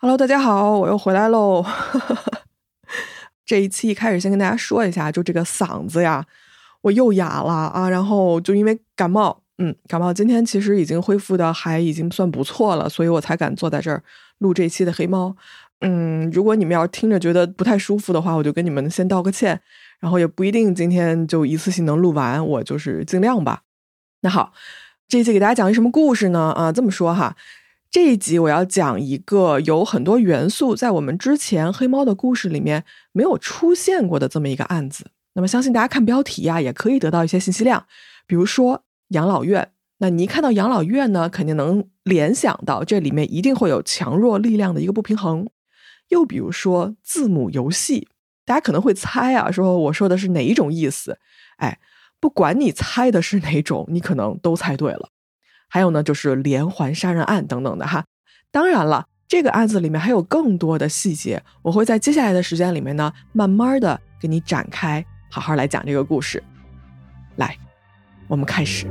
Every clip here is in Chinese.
Hello，大家好，我又回来喽。这一期一开始先跟大家说一下，就这个嗓子呀，我又哑了啊。然后就因为感冒，嗯，感冒，今天其实已经恢复的还已经算不错了，所以我才敢坐在这儿录这一期的黑猫。嗯，如果你们要听着觉得不太舒服的话，我就跟你们先道个歉。然后也不一定今天就一次性能录完，我就是尽量吧。那好，这一期给大家讲一什么故事呢？啊，这么说哈。这一集我要讲一个有很多元素在我们之前黑猫的故事里面没有出现过的这么一个案子。那么相信大家看标题呀，也可以得到一些信息量。比如说养老院，那你一看到养老院呢，肯定能联想到这里面一定会有强弱力量的一个不平衡。又比如说字母游戏，大家可能会猜啊，说我说的是哪一种意思？哎，不管你猜的是哪种，你可能都猜对了。还有呢，就是连环杀人案等等的哈。当然了，这个案子里面还有更多的细节，我会在接下来的时间里面呢，慢慢的给你展开，好好来讲这个故事。来，我们开始。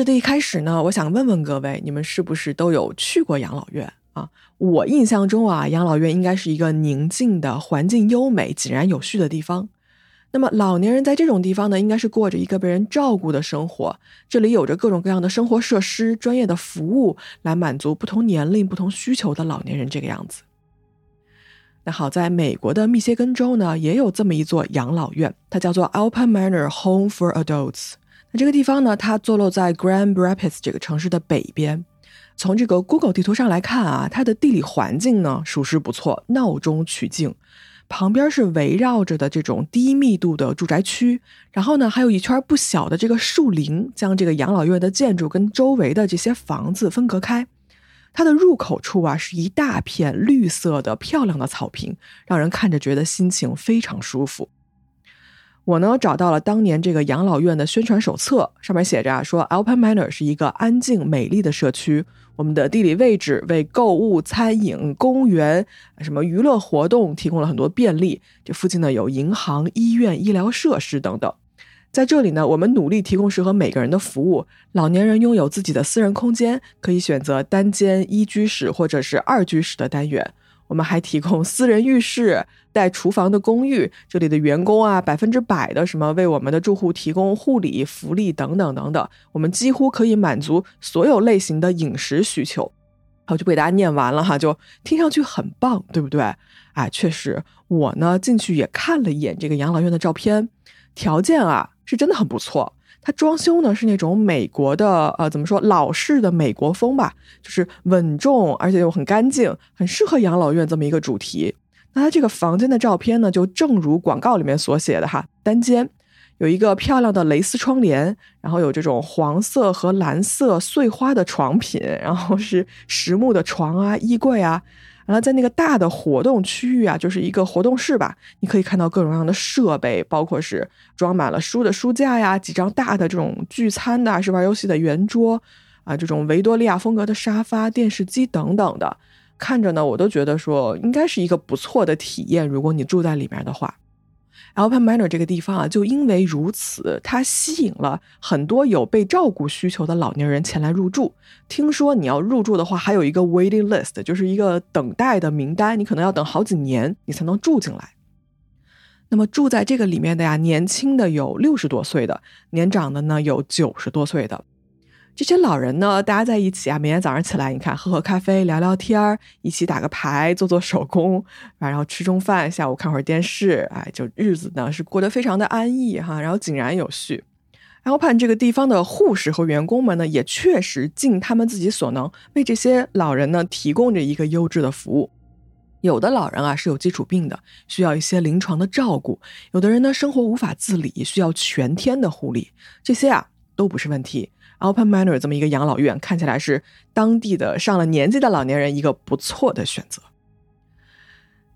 事的一开始呢，我想问问各位，你们是不是都有去过养老院啊？我印象中啊，养老院应该是一个宁静的、环境优美、井然有序的地方。那么老年人在这种地方呢，应该是过着一个被人照顾的生活。这里有着各种各样的生活设施、专业的服务，来满足不同年龄、不同需求的老年人这个样子。那好，在美国的密歇根州呢，也有这么一座养老院，它叫做 Alpine Manor Home for Adults。那这个地方呢，它坐落在 Grand Rapids 这个城市的北边。从这个 Google 地图上来看啊，它的地理环境呢，属实不错，闹中取静。旁边是围绕着的这种低密度的住宅区，然后呢，还有一圈不小的这个树林，将这个养老院的建筑跟周围的这些房子分隔开。它的入口处啊，是一大片绿色的漂亮的草坪，让人看着觉得心情非常舒服。我呢找到了当年这个养老院的宣传手册，上面写着啊，说 Alpine Manor 是一个安静美丽的社区，我们的地理位置为购物、餐饮、公园、什么娱乐活动提供了很多便利。这附近呢有银行、医院、医疗设施等等。在这里呢，我们努力提供适合每个人的服务。老年人拥有自己的私人空间，可以选择单间一居室或者是二居室的单元。我们还提供私人浴室、带厨房的公寓。这里的员工啊，百分之百的什么为我们的住户提供护理、福利等等等等。我们几乎可以满足所有类型的饮食需求。好，就被大家念完了哈，就听上去很棒，对不对？哎，确实，我呢进去也看了一眼这个养老院的照片，条件啊是真的很不错。它装修呢是那种美国的，呃，怎么说老式的美国风吧，就是稳重，而且又很干净，很适合养老院这么一个主题。那它这个房间的照片呢，就正如广告里面所写的哈，单间有一个漂亮的蕾丝窗帘，然后有这种黄色和蓝色碎花的床品，然后是实木的床啊、衣柜啊。然后在那个大的活动区域啊，就是一个活动室吧，你可以看到各种各样的设备，包括是装满了书的书架呀，几张大的这种聚餐的，是玩游戏的圆桌啊，这种维多利亚风格的沙发、电视机等等的，看着呢，我都觉得说应该是一个不错的体验，如果你住在里面的话。Alpine Manor 这个地方啊，就因为如此，它吸引了很多有被照顾需求的老年人前来入住。听说你要入住的话，还有一个 waiting list，就是一个等待的名单，你可能要等好几年，你才能住进来。那么住在这个里面的呀，年轻的有六十多岁的，年长的呢有九十多岁的。这些老人呢，大家在一起啊，每天早上起来，你看，喝喝咖啡，聊聊天儿，一起打个牌，做做手工，然后吃中饭，下午看会儿电视，哎，就日子呢是过得非常的安逸哈，然后井然有序。然后盼这个地方的护士和员工们呢，也确实尽他们自己所能，为这些老人呢提供着一个优质的服务。有的老人啊是有基础病的，需要一些临床的照顾；有的人呢生活无法自理，需要全天的护理，这些啊都不是问题。Alpen Manor 这么一个养老院，看起来是当地的上了年纪的老年人一个不错的选择。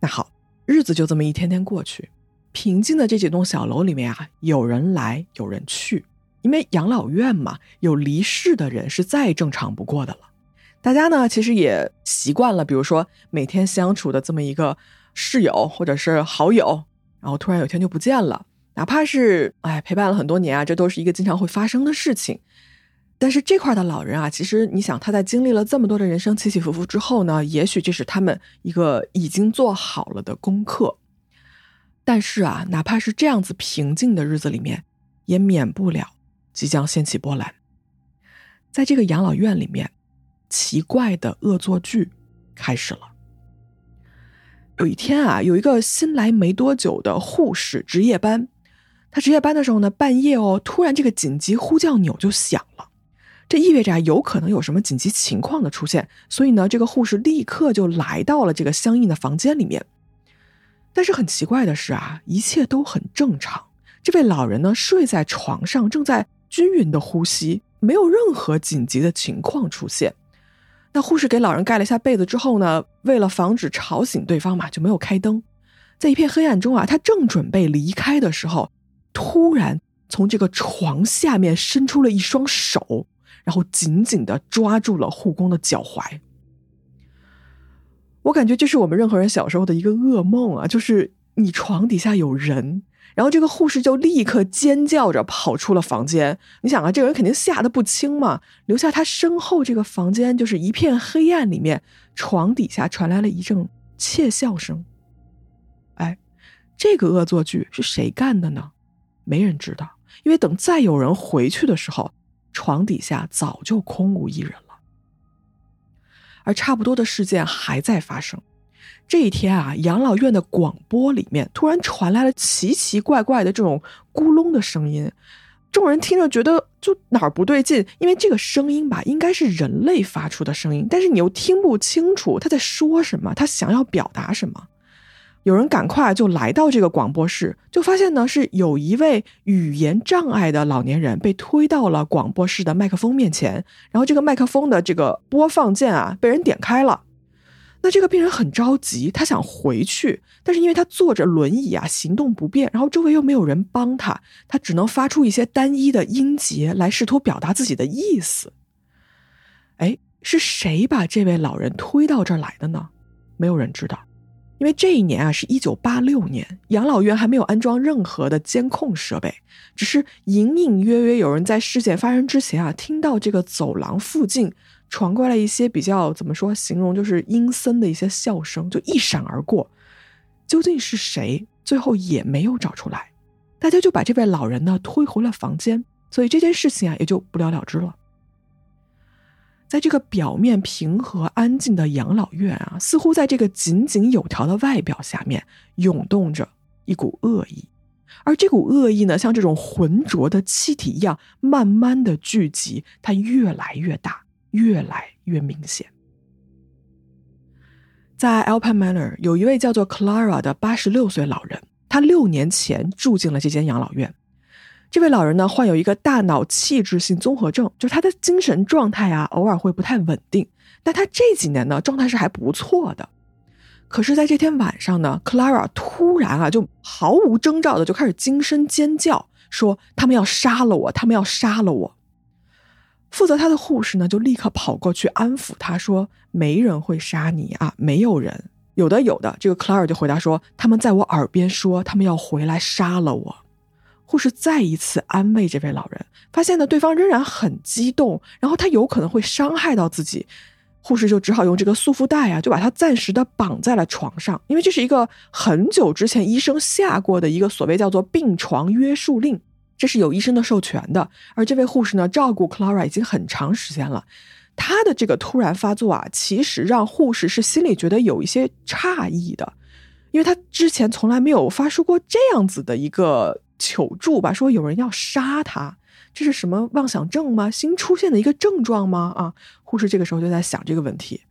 那好，日子就这么一天天过去，平静的这几栋小楼里面啊，有人来有人去，因为养老院嘛，有离世的人是再正常不过的了。大家呢，其实也习惯了，比如说每天相处的这么一个室友或者是好友，然后突然有一天就不见了，哪怕是哎陪伴了很多年啊，这都是一个经常会发生的事情。但是这块的老人啊，其实你想他在经历了这么多的人生起起伏伏之后呢，也许这是他们一个已经做好了的功课。但是啊，哪怕是这样子平静的日子里面，也免不了即将掀起波澜。在这个养老院里面，奇怪的恶作剧开始了。有一天啊，有一个新来没多久的护士值夜班，他值夜班的时候呢，半夜哦，突然这个紧急呼叫钮就响了，这意味着，有可能有什么紧急情况的出现，所以呢，这个护士立刻就来到了这个相应的房间里面。但是很奇怪的是啊，一切都很正常。这位老人呢，睡在床上，正在均匀的呼吸，没有任何紧急的情况出现。那护士给老人盖了一下被子之后呢，为了防止吵醒对方嘛，就没有开灯。在一片黑暗中啊，他正准备离开的时候，突然从这个床下面伸出了一双手，然后紧紧的抓住了护工的脚踝。我感觉这是我们任何人小时候的一个噩梦啊！就是你床底下有人，然后这个护士就立刻尖叫着跑出了房间。你想啊，这个人肯定吓得不轻嘛，留下他身后这个房间就是一片黑暗，里面床底下传来了一阵窃笑声。哎，这个恶作剧是谁干的呢？没人知道，因为等再有人回去的时候，床底下早就空无一人了。而差不多的事件还在发生。这一天啊，养老院的广播里面突然传来了奇奇怪怪的这种咕隆的声音，众人听着觉得就哪儿不对劲，因为这个声音吧，应该是人类发出的声音，但是你又听不清楚他在说什么，他想要表达什么。有人赶快就来到这个广播室，就发现呢是有一位语言障碍的老年人被推到了广播室的麦克风面前，然后这个麦克风的这个播放键啊被人点开了。那这个病人很着急，他想回去，但是因为他坐着轮椅啊，行动不便，然后周围又没有人帮他，他只能发出一些单一的音节来试图表达自己的意思。哎，是谁把这位老人推到这儿来的呢？没有人知道。因为这一年啊，是一九八六年，养老院还没有安装任何的监控设备，只是隐隐约约有人在事件发生之前啊，听到这个走廊附近传过来一些比较怎么说，形容就是阴森的一些笑声，就一闪而过。究竟是谁？最后也没有找出来，大家就把这位老人呢推回了房间，所以这件事情啊也就不了了之了。在这个表面平和安静的养老院啊，似乎在这个井井有条的外表下面涌动着一股恶意，而这股恶意呢，像这种浑浊的气体一样，慢慢的聚集，它越来越大，越来越明显。在 Alpine Manor 有一位叫做 Clara 的八十六岁老人，他六年前住进了这间养老院。这位老人呢，患有一个大脑器质性综合症，就是他的精神状态啊，偶尔会不太稳定。但他这几年呢，状态是还不错的。可是，在这天晚上呢，Clara 突然啊，就毫无征兆的就开始惊声尖叫，说他们要杀了我，他们要杀了我。负责他的护士呢，就立刻跑过去安抚他说：“没人会杀你啊，没有人。有的，有的。”这个 Clara 就回答说：“他们在我耳边说，他们要回来杀了我。”护士再一次安慰这位老人，发现呢对方仍然很激动，然后他有可能会伤害到自己，护士就只好用这个束缚带啊，就把他暂时的绑在了床上，因为这是一个很久之前医生下过的一个所谓叫做病床约束令，这是有医生的授权的。而这位护士呢，照顾 Clara 已经很长时间了，他的这个突然发作啊，其实让护士是心里觉得有一些诧异的，因为他之前从来没有发出过这样子的一个。求助吧，说有人要杀他，这是什么妄想症吗？新出现的一个症状吗？啊，护士这个时候就在想这个问题。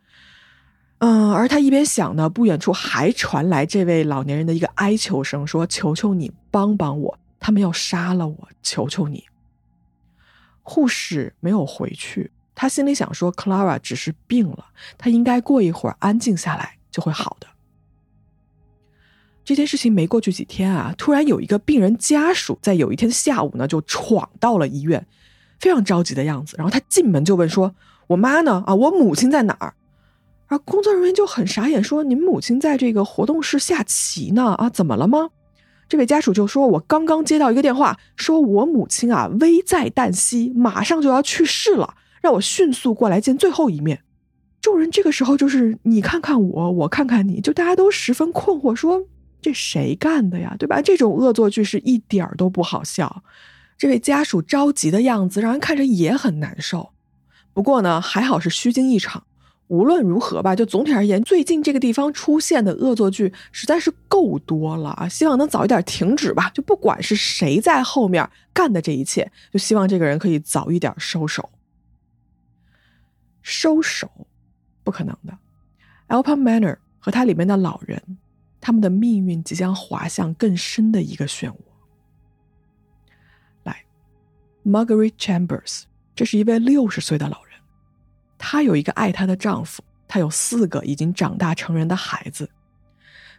嗯，而他一边想呢，不远处还传来这位老年人的一个哀求声，说：“求求你帮帮我，他们要杀了我，求求你。”护士没有回去，他心里想说：“Clara 只是病了，他应该过一会儿安静下来就会好的。”这件事情没过去几天啊，突然有一个病人家属在有一天下午呢，就闯到了医院，非常着急的样子。然后他进门就问说：“我妈呢？啊，我母亲在哪儿？”而工作人员就很傻眼，说：“您母亲在这个活动室下棋呢，啊，怎么了吗？”这位家属就说：“我刚刚接到一个电话，说我母亲啊危在旦夕，马上就要去世了，让我迅速过来见最后一面。”众人这个时候就是你看看我，我看看你，就大家都十分困惑，说。这谁干的呀？对吧？这种恶作剧是一点儿都不好笑。这位家属着急的样子，让人看着也很难受。不过呢，还好是虚惊一场。无论如何吧，就总体而言，最近这个地方出现的恶作剧实在是够多了啊！希望能早一点停止吧。就不管是谁在后面干的这一切，就希望这个人可以早一点收手。收手，不可能的。Alpine Manor 和它里面的老人。他们的命运即将滑向更深的一个漩涡。来，Margaret Chambers，这是一位六十岁的老人，她有一个爱她的丈夫，她有四个已经长大成人的孩子。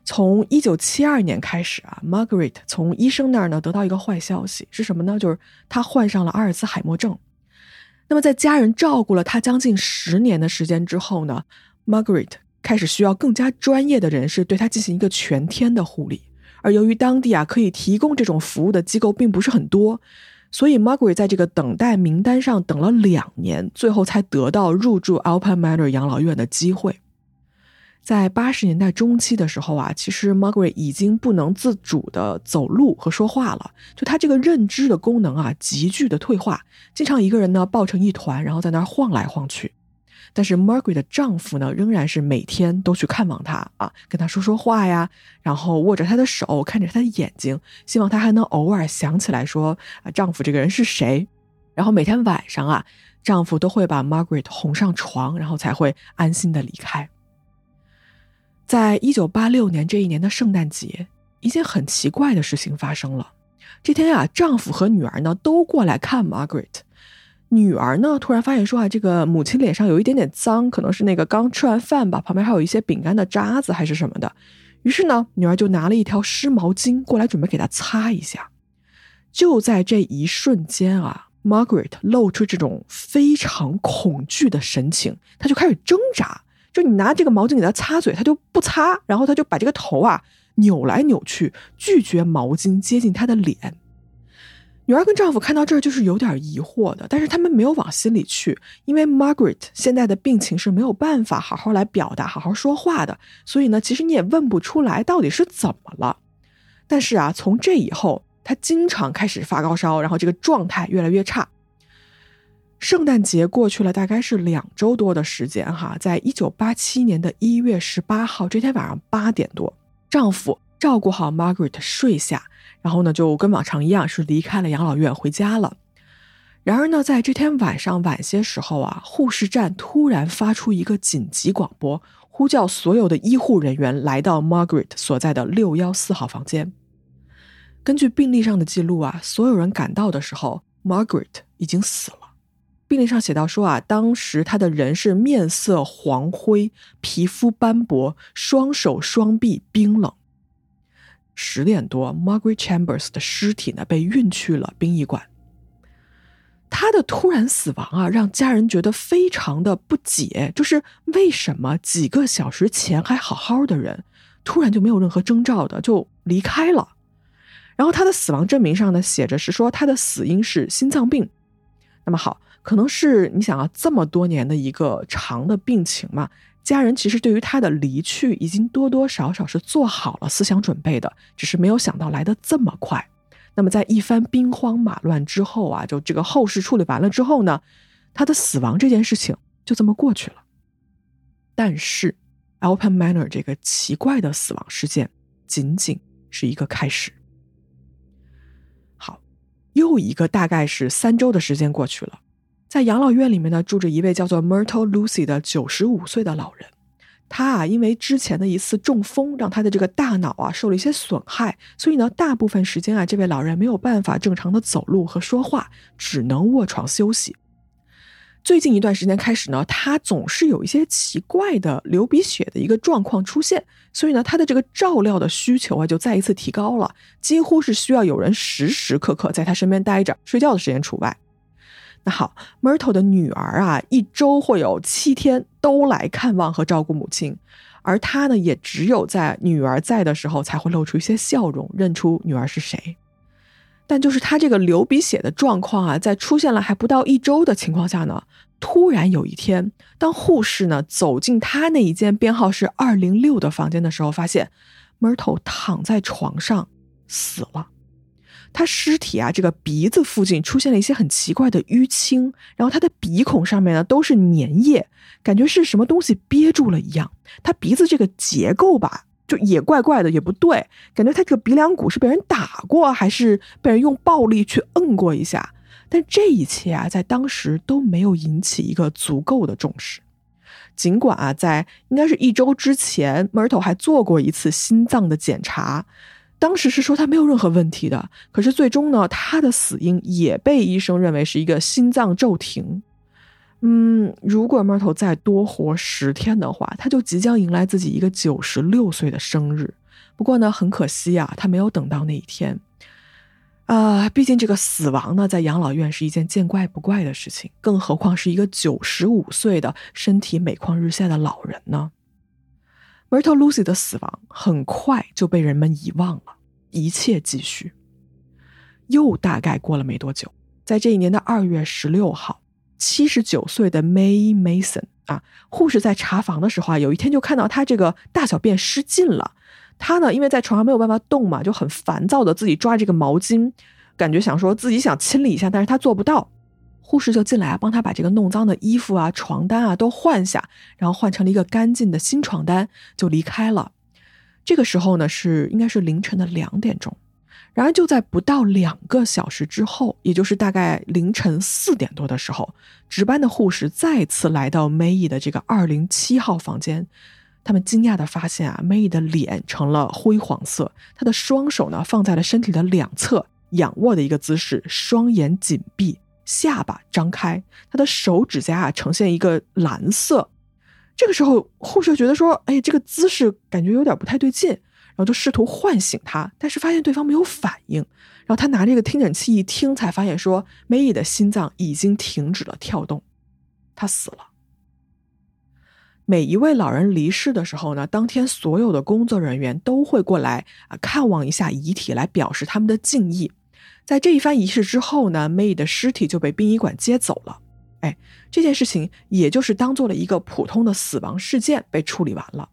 从一九七二年开始啊，Margaret 从医生那儿呢得到一个坏消息，是什么呢？就是她患上了阿尔茨海默症。那么在家人照顾了她将近十年的时间之后呢，Margaret。开始需要更加专业的人士对他进行一个全天的护理，而由于当地啊可以提供这种服务的机构并不是很多，所以 Margaret 在这个等待名单上等了两年，最后才得到入住 Alpine Manor 养老院的机会。在八十年代中期的时候啊，其实 Margaret 已经不能自主的走路和说话了，就他这个认知的功能啊急剧的退化，经常一个人呢抱成一团，然后在那儿晃来晃去。但是 Margaret 的丈夫呢，仍然是每天都去看望她啊，跟她说说话呀，然后握着她的手，看着她的眼睛，希望她还能偶尔想起来说啊，丈夫这个人是谁。然后每天晚上啊，丈夫都会把 Margaret 哄上床，然后才会安心的离开。在一九八六年这一年的圣诞节，一件很奇怪的事情发生了。这天啊，丈夫和女儿呢都过来看 Margaret。女儿呢，突然发现说啊，这个母亲脸上有一点点脏，可能是那个刚吃完饭吧，旁边还有一些饼干的渣子还是什么的。于是呢，女儿就拿了一条湿毛巾过来，准备给她擦一下。就在这一瞬间啊，Margaret 露出这种非常恐惧的神情，她就开始挣扎。就你拿这个毛巾给她擦嘴，她就不擦，然后她就把这个头啊扭来扭去，拒绝毛巾接近她的脸。女儿跟丈夫看到这儿就是有点疑惑的，但是他们没有往心里去，因为 Margaret 现在的病情是没有办法好好来表达、好好说话的，所以呢，其实你也问不出来到底是怎么了。但是啊，从这以后，她经常开始发高烧，然后这个状态越来越差。圣诞节过去了，大概是两周多的时间哈，在一九八七年的一月十八号这天晚上八点多，丈夫照顾好 Margaret 睡下。然后呢，就跟往常一样，是离开了养老院回家了。然而呢，在这天晚上晚些时候啊，护士站突然发出一个紧急广播，呼叫所有的医护人员来到 Margaret 所在的六幺四号房间。根据病历上的记录啊，所有人赶到的时候，Margaret 已经死了。病历上写到说啊，当时他的人是面色黄灰，皮肤斑驳，双手双臂冰冷。十点多，Margaret Chambers 的尸体呢被运去了殡仪馆。他的突然死亡啊，让家人觉得非常的不解，就是为什么几个小时前还好好的人，突然就没有任何征兆的就离开了。然后他的死亡证明上呢写着是说他的死因是心脏病。那么好，可能是你想要这么多年的一个长的病情嘛。家人其实对于他的离去已经多多少少是做好了思想准备的，只是没有想到来的这么快。那么在一番兵荒马乱之后啊，就这个后事处理完了之后呢，他的死亡这件事情就这么过去了。但是，Alpen Manor 这个奇怪的死亡事件仅仅是一个开始。好，又一个大概是三周的时间过去了。在养老院里面呢，住着一位叫做 Myrtle Lucy 的九十五岁的老人。他啊，因为之前的一次中风，让他的这个大脑啊受了一些损害，所以呢，大部分时间啊，这位老人没有办法正常的走路和说话，只能卧床休息。最近一段时间开始呢，他总是有一些奇怪的流鼻血的一个状况出现，所以呢，他的这个照料的需求啊就再一次提高了，几乎是需要有人时时刻刻在他身边待着，睡觉的时间除外。那好，Myrtle 的女儿啊，一周会有七天都来看望和照顾母亲，而他呢，也只有在女儿在的时候才会露出一些笑容，认出女儿是谁。但就是他这个流鼻血的状况啊，在出现了还不到一周的情况下呢，突然有一天，当护士呢走进他那一间编号是二零六的房间的时候，发现 Myrtle 躺在床上死了。他尸体啊，这个鼻子附近出现了一些很奇怪的淤青，然后他的鼻孔上面呢都是粘液，感觉是什么东西憋住了一样。他鼻子这个结构吧。就也怪怪的，也不对，感觉他这个鼻梁骨是被人打过，还是被人用暴力去摁过一下？但这一切啊，在当时都没有引起一个足够的重视。尽管啊，在应该是一周之前，Myrtle 还做过一次心脏的检查，当时是说他没有任何问题的。可是最终呢，他的死因也被医生认为是一个心脏骤停。嗯，如果 Myrtle 再多活十天的话，他就即将迎来自己一个九十六岁的生日。不过呢，很可惜啊，他没有等到那一天。啊，毕竟这个死亡呢，在养老院是一件见怪不怪的事情，更何况是一个九十五岁的身体每况日下的老人呢？Myrtle Lucy 的死亡很快就被人们遗忘了，一切继续。又大概过了没多久，在这一年的二月十六号。七十九岁的 May Mason 啊，护士在查房的时候啊，有一天就看到他这个大小便失禁了。他呢，因为在床上没有办法动嘛，就很烦躁的自己抓这个毛巾，感觉想说自己想清理一下，但是他做不到。护士就进来啊，帮他把这个弄脏的衣服啊、床单啊都换下，然后换成了一个干净的新床单，就离开了。这个时候呢，是应该是凌晨的两点钟。然而，就在不到两个小时之后，也就是大概凌晨四点多的时候，值班的护士再次来到 May 的这个二零七号房间。他们惊讶的发现啊，May 的脸成了灰黄色，她的双手呢放在了身体的两侧，仰卧的一个姿势，双眼紧闭，下巴张开，他的手指甲啊呈现一个蓝色。这个时候，护士觉得说：“哎，这个姿势感觉有点不太对劲。”然后就试图唤醒他，但是发现对方没有反应。然后他拿这个听诊器一听，才发现说梅姨的心脏已经停止了跳动，他死了。每一位老人离世的时候呢，当天所有的工作人员都会过来啊看望一下遗体，来表示他们的敬意。在这一番仪式之后呢，，May 的尸体就被殡仪馆接走了。哎，这件事情也就是当做了一个普通的死亡事件被处理完了。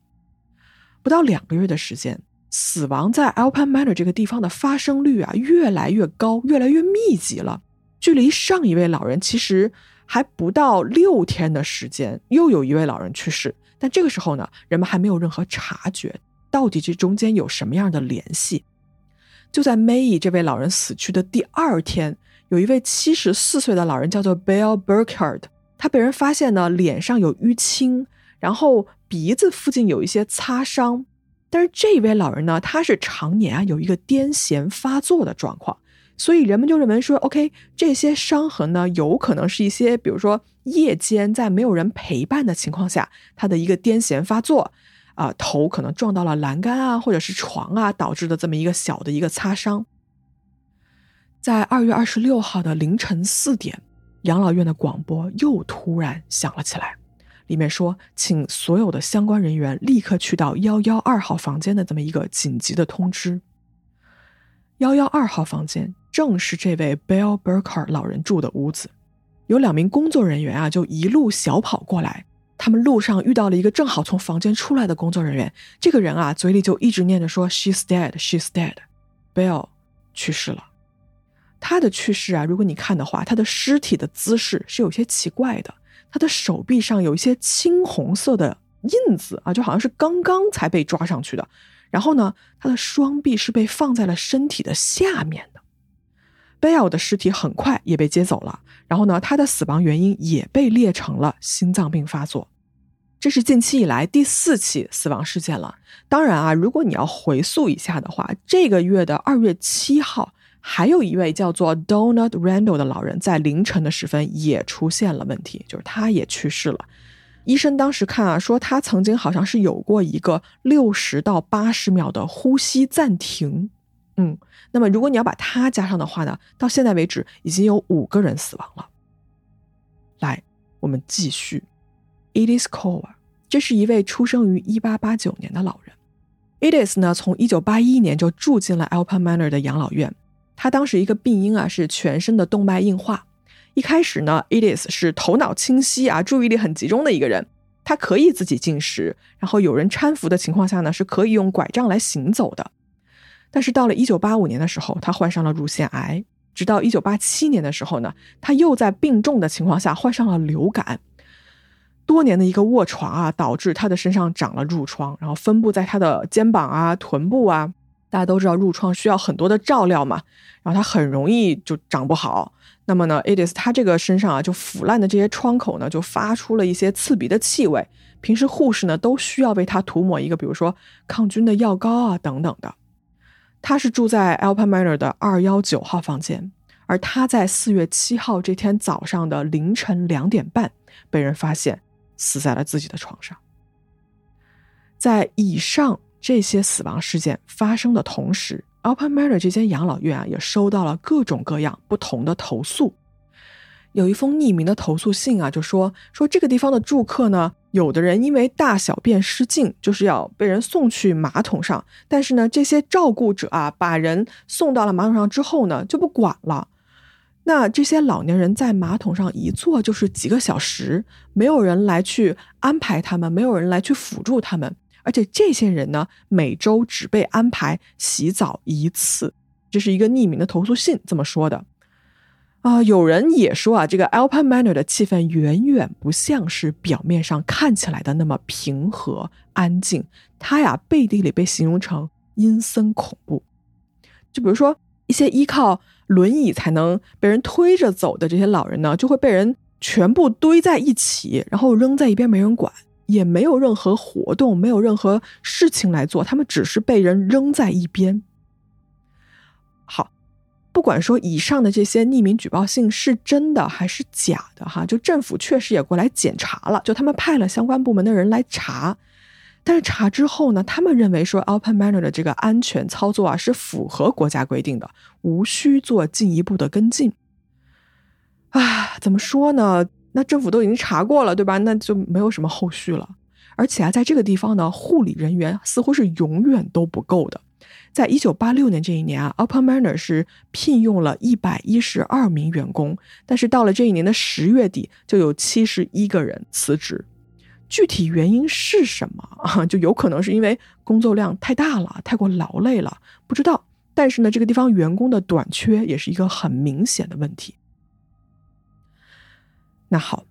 不到两个月的时间。死亡在 Alpine Manor 这个地方的发生率啊，越来越高，越来越密集了。距离上一位老人其实还不到六天的时间，又有一位老人去世。但这个时候呢，人们还没有任何察觉，到底这中间有什么样的联系？就在 May 这位老人死去的第二天，有一位七十四岁的老人叫做 Bill Burkhard，他被人发现呢，脸上有淤青，然后鼻子附近有一些擦伤。但是这位老人呢，他是常年啊有一个癫痫发作的状况，所以人们就认为说，OK，这些伤痕呢，有可能是一些，比如说夜间在没有人陪伴的情况下，他的一个癫痫发作，啊，头可能撞到了栏杆啊，或者是床啊，导致的这么一个小的一个擦伤。在二月二十六号的凌晨四点，养老院的广播又突然响了起来。里面说，请所有的相关人员立刻去到幺幺二号房间的这么一个紧急的通知。幺幺二号房间正是这位 Bill Burker 老人住的屋子。有两名工作人员啊，就一路小跑过来。他们路上遇到了一个正好从房间出来的工作人员。这个人啊，嘴里就一直念着说：“She's dead, she's dead。” Bill 去世了。他的去世啊，如果你看的话，他的尸体的姿势是有些奇怪的。他的手臂上有一些青红色的印子啊，就好像是刚刚才被抓上去的。然后呢，他的双臂是被放在了身体的下面。贝尔的尸体很快也被接走了。然后呢，他的死亡原因也被列成了心脏病发作。这是近期以来第四起死亡事件了。当然啊，如果你要回溯一下的话，这个月的二月七号还有一位叫做 Donald Randall 的老人，在凌晨的时分也出现了问题，就是他也去世了。医生当时看啊，说他曾经好像是有过一个六十到八十秒的呼吸暂停。嗯，那么如果你要把他加上的话呢，到现在为止已经有五个人死亡了。来，我们继续。Edith Cole，这是一位出生于一八八九年的老人。Edith 呢，从一九八一年就住进了 Alpine Manor 的养老院。他当时一个病因啊是全身的动脉硬化。一开始呢，Edith 是头脑清晰啊，注意力很集中的一个人。他可以自己进食，然后有人搀扶的情况下呢，是可以用拐杖来行走的。但是到了一九八五年的时候，他患上了乳腺癌。直到一九八七年的时候呢，他又在病重的情况下患上了流感。多年的一个卧床啊，导致他的身上长了褥疮，然后分布在他的肩膀啊、臀部啊。大家都知道褥疮需要很多的照料嘛，然后它很容易就长不好。那么呢，Edith 他这个身上啊，就腐烂的这些创口呢，就发出了一些刺鼻的气味。平时护士呢都需要为他涂抹一个，比如说抗菌的药膏啊等等的。他是住在 Alpine Manor 的二幺九号房间，而他在四月七号这天早上的凌晨两点半被人发现死在了自己的床上。在以上这些死亡事件发生的同时，Alpine Manor 这间养老院啊也收到了各种各样不同的投诉。有一封匿名的投诉信啊，就说说这个地方的住客呢。有的人因为大小便失禁，就是要被人送去马桶上。但是呢，这些照顾者啊，把人送到了马桶上之后呢，就不管了。那这些老年人在马桶上一坐就是几个小时，没有人来去安排他们，没有人来去辅助他们。而且这些人呢，每周只被安排洗澡一次。这是一个匿名的投诉信这么说的。啊，有人也说啊，这个 Alpine Manor 的气氛远远不像是表面上看起来的那么平和安静。它呀，背地里被形容成阴森恐怖。就比如说，一些依靠轮椅才能被人推着走的这些老人呢，就会被人全部堆在一起，然后扔在一边，没人管，也没有任何活动，没有任何事情来做，他们只是被人扔在一边。不管说以上的这些匿名举报信是真的还是假的，哈，就政府确实也过来检查了，就他们派了相关部门的人来查，但是查之后呢，他们认为说 Open Maner 的这个安全操作啊是符合国家规定的，无需做进一步的跟进。啊，怎么说呢？那政府都已经查过了，对吧？那就没有什么后续了。而且啊，在这个地方呢，护理人员似乎是永远都不够的。在一九八六年这一年啊，Alpine Manor 是聘用了一百一十二名员工，但是到了这一年的十月底，就有七十一个人辞职。具体原因是什么 啊？就有可能是因为工作量太大了，太过劳累了，不知道。但是呢，这个地方员工的短缺也是一个很明显的问题。那好，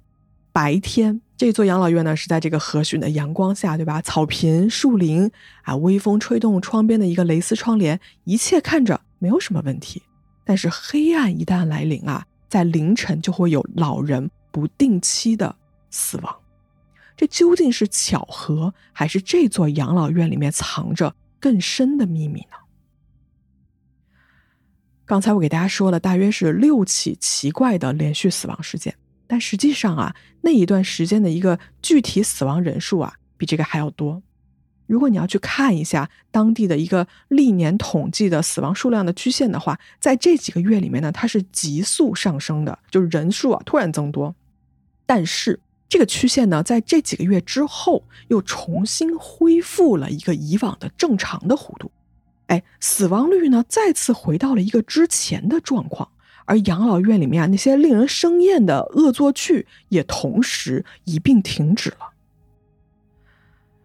白天。这座养老院呢，是在这个和煦的阳光下，对吧？草坪、树林啊，微风吹动窗边的一个蕾丝窗帘，一切看着没有什么问题。但是黑暗一旦来临啊，在凌晨就会有老人不定期的死亡。这究竟是巧合，还是这座养老院里面藏着更深的秘密呢？刚才我给大家说了，大约是六起奇怪的连续死亡事件。但实际上啊，那一段时间的一个具体死亡人数啊，比这个还要多。如果你要去看一下当地的一个历年统计的死亡数量的曲线的话，在这几个月里面呢，它是急速上升的，就是人数啊突然增多。但是这个曲线呢，在这几个月之后又重新恢复了一个以往的正常的弧度，哎，死亡率呢再次回到了一个之前的状况。而养老院里面啊，那些令人生厌的恶作剧也同时一并停止了。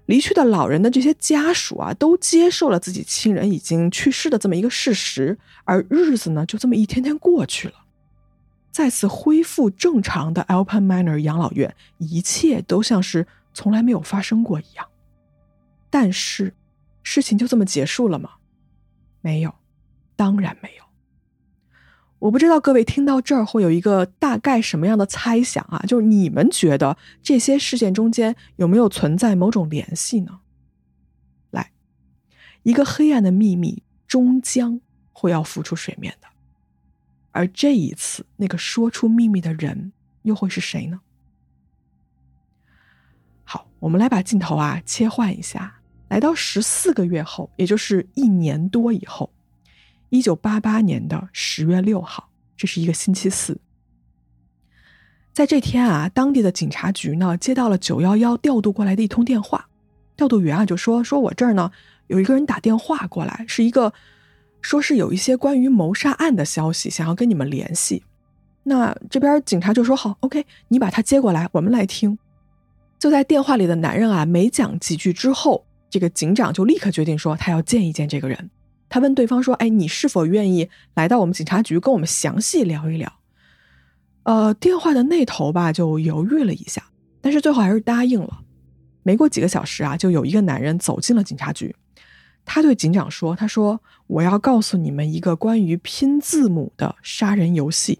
离去的老人的这些家属啊，都接受了自己亲人已经去世的这么一个事实，而日子呢，就这么一天天过去了。再次恢复正常的 Alpen Manor 养老院，一切都像是从来没有发生过一样。但是，事情就这么结束了吗？没有，当然没有。我不知道各位听到这儿会有一个大概什么样的猜想啊？就是你们觉得这些事件中间有没有存在某种联系呢？来，一个黑暗的秘密终将会要浮出水面的。而这一次，那个说出秘密的人又会是谁呢？好，我们来把镜头啊切换一下，来到十四个月后，也就是一年多以后，一九八八年的十月六号，这是一个星期四。在这天啊，当地的警察局呢接到了九幺幺调度过来的一通电话，调度员啊就说：“说我这儿呢有一个人打电话过来，是一个。”说是有一些关于谋杀案的消息，想要跟你们联系。那这边警察就说：“好，OK，你把他接过来，我们来听。”就在电话里的男人啊，没讲几句之后，这个警长就立刻决定说他要见一见这个人。他问对方说：“哎，你是否愿意来到我们警察局跟我们详细聊一聊？”呃，电话的那头吧就犹豫了一下，但是最后还是答应了。没过几个小时啊，就有一个男人走进了警察局。他对警长说：“他说我要告诉你们一个关于拼字母的杀人游戏，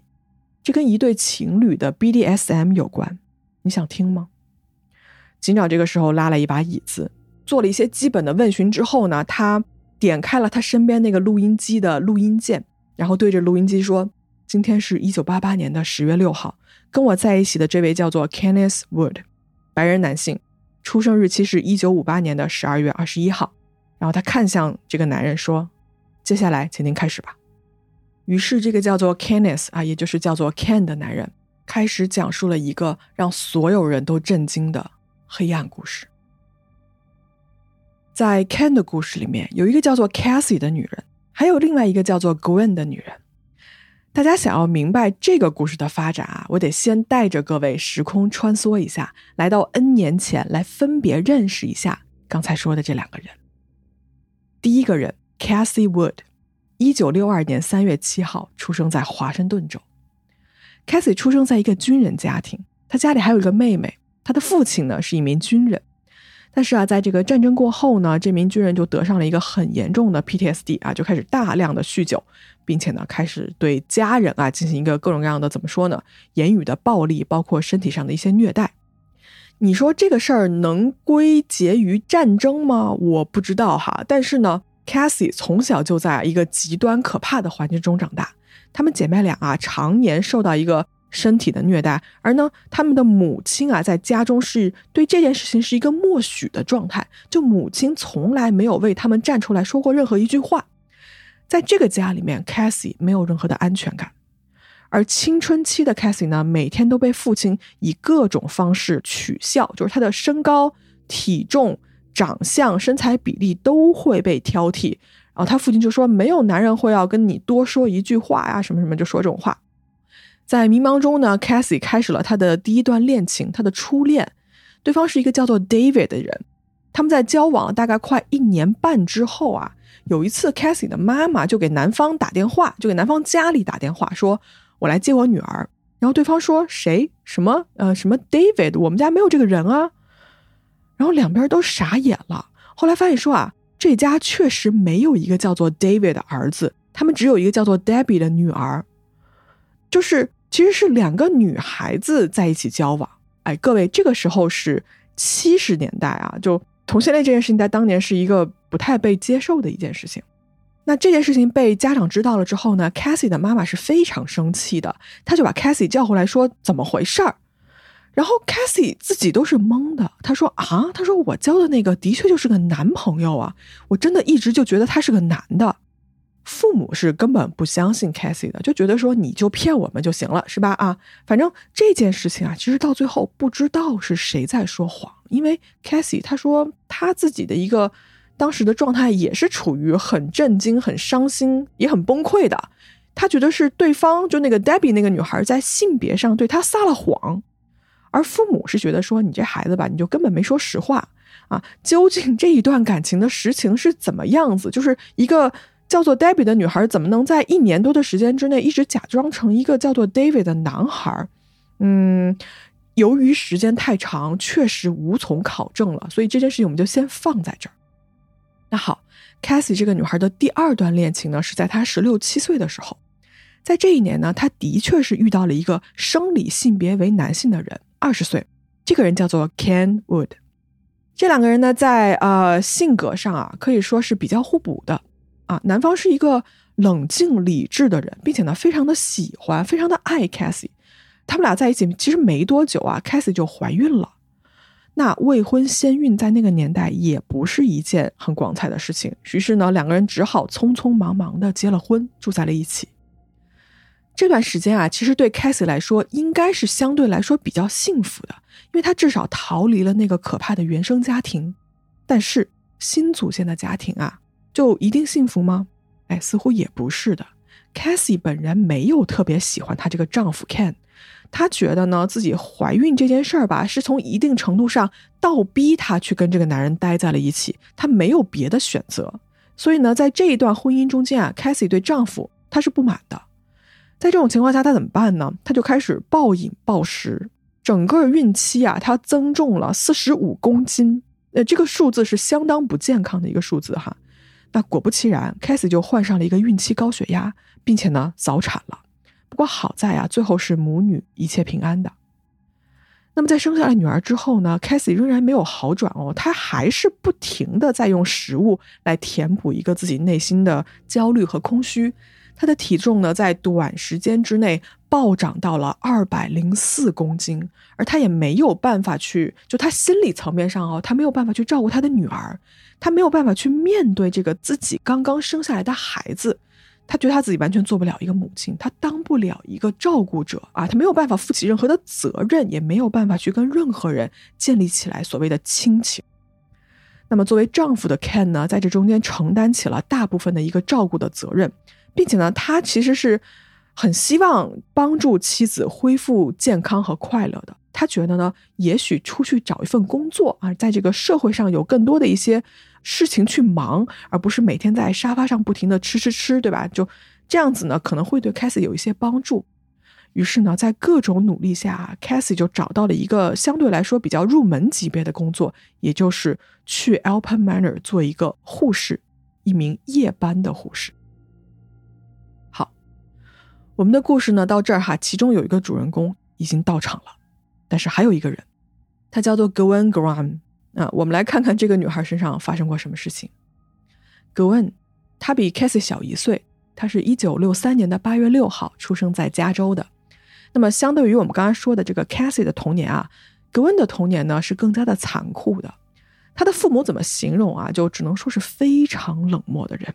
这跟一对情侣的 BDSM 有关。你想听吗？”警长这个时候拉了一把椅子，做了一些基本的问询之后呢，他点开了他身边那个录音机的录音键，然后对着录音机说：“今天是一九八八年的十月六号，跟我在一起的这位叫做 Kenneth Wood，白人男性，出生日期是一九五八年的十二月二十一号。”然后他看向这个男人说：“接下来，请您开始吧。”于是，这个叫做 Kenneth 啊，也就是叫做 Ken 的男人，开始讲述了一个让所有人都震惊的黑暗故事。在 Ken 的故事里面，有一个叫做 Cassie 的女人，还有另外一个叫做 Gwen 的女人。大家想要明白这个故事的发展啊，我得先带着各位时空穿梭一下，来到 N 年前，来分别认识一下刚才说的这两个人。第一个人，Cassie Wood，一九六二年三月七号出生在华盛顿州。Cassie 出生在一个军人家庭，他家里还有一个妹妹。他的父亲呢是一名军人，但是啊，在这个战争过后呢，这名军人就得上了一个很严重的 PTSD 啊，就开始大量的酗酒，并且呢开始对家人啊进行一个各种各样的怎么说呢，言语的暴力，包括身体上的一些虐待。你说这个事儿能归结于战争吗？我不知道哈。但是呢，Cassie 从小就在一个极端可怕的环境中长大。她们姐妹俩啊，常年受到一个身体的虐待，而呢，他们的母亲啊，在家中是对这件事情是一个默许的状态，就母亲从来没有为他们站出来说过任何一句话。在这个家里面，Cassie 没有任何的安全感。而青春期的 Cassie 呢，每天都被父亲以各种方式取笑，就是他的身高、体重、长相、身材比例都会被挑剔。然后他父亲就说：“没有男人会要跟你多说一句话呀，什么什么，就说这种话。”在迷茫中呢，Cassie 开始了他的第一段恋情，他的初恋，对方是一个叫做 David 的人。他们在交往了大概快一年半之后啊，有一次 Cassie 的妈妈就给男方打电话，就给男方家里打电话说。我来接我女儿，然后对方说谁什么呃什么 David，我们家没有这个人啊，然后两边都傻眼了。后来发现说啊，这家确实没有一个叫做 David 的儿子，他们只有一个叫做 Debbie 的女儿，就是其实是两个女孩子在一起交往。哎，各位，这个时候是七十年代啊，就同性恋这件事情在当年是一个不太被接受的一件事情。那这件事情被家长知道了之后呢，Cassie 的妈妈是非常生气的，他就把 Cassie 叫回来，说怎么回事儿。然后 Cassie 自己都是懵的，他说啊，他说我交的那个的确就是个男朋友啊，我真的一直就觉得他是个男的。父母是根本不相信 Cassie 的，就觉得说你就骗我们就行了，是吧？啊，反正这件事情啊，其实到最后不知道是谁在说谎，因为 Cassie 他说他自己的一个。当时的状态也是处于很震惊、很伤心、也很崩溃的。他觉得是对方，就那个 Debbie 那个女孩在性别上对他撒了谎，而父母是觉得说你这孩子吧，你就根本没说实话啊！究竟这一段感情的实情是怎么样子？就是一个叫做 Debbie 的女孩怎么能在一年多的时间之内一直假装成一个叫做 David 的男孩？嗯，由于时间太长，确实无从考证了，所以这件事情我们就先放在这儿。那好，Cassie 这个女孩的第二段恋情呢，是在她十六七岁的时候，在这一年呢，她的确是遇到了一个生理性别为男性的人，二十岁，这个人叫做 Ken Wood。这两个人呢，在呃性格上啊，可以说是比较互补的啊。男方是一个冷静理智的人，并且呢，非常的喜欢，非常的爱 Cassie。他们俩在一起其实没多久啊，Cassie 就怀孕了。那未婚先孕在那个年代也不是一件很光彩的事情，于是呢，两个人只好匆匆忙忙的结了婚，住在了一起。这段时间啊，其实对 Cassie 来说应该是相对来说比较幸福的，因为她至少逃离了那个可怕的原生家庭。但是新组建的家庭啊，就一定幸福吗？哎，似乎也不是的。Cassie 本人没有特别喜欢她这个丈夫 Ken。她觉得呢，自己怀孕这件事儿吧，是从一定程度上倒逼她去跟这个男人待在了一起，她没有别的选择。所以呢，在这一段婚姻中间啊，Cassie 对丈夫她是不满的。在这种情况下，她怎么办呢？她就开始暴饮暴食，整个孕期啊，她增重了四十五公斤。呃，这个数字是相当不健康的一个数字哈。那果不其然，Cassie 就患上了一个孕期高血压，并且呢，早产了。不过好在啊，最后是母女一切平安的。那么在生下来女儿之后呢，Cassie 仍然没有好转哦，她还是不停的在用食物来填补一个自己内心的焦虑和空虚。她的体重呢，在短时间之内暴涨到了二百零四公斤，而她也没有办法去，就她心理层面上哦，她没有办法去照顾她的女儿，她没有办法去面对这个自己刚刚生下来的孩子。她觉得她自己完全做不了一个母亲，她当不了一个照顾者啊，她没有办法负起任何的责任，也没有办法去跟任何人建立起来所谓的亲情。那么，作为丈夫的 Ken 呢，在这中间承担起了大部分的一个照顾的责任，并且呢，他其实是很希望帮助妻子恢复健康和快乐的。他觉得呢，也许出去找一份工作啊，在这个社会上有更多的一些。事情去忙，而不是每天在沙发上不停的吃吃吃，对吧？就这样子呢，可能会对 Cassie 有一些帮助。于是呢，在各种努力下，Cassie 就找到了一个相对来说比较入门级别的工作，也就是去 Alpen Manor 做一个护士，一名夜班的护士。好，我们的故事呢到这儿哈，其中有一个主人公已经到场了，但是还有一个人，他叫做 Gwen Graham。啊，我们来看看这个女孩身上发生过什么事情。Gwen，她比 Cassie 小一岁，她是一九六三年的八月六号出生在加州的。那么，相对于我们刚刚说的这个 Cassie 的童年啊，格温的童年呢是更加的残酷的。她的父母怎么形容啊？就只能说是非常冷漠的人。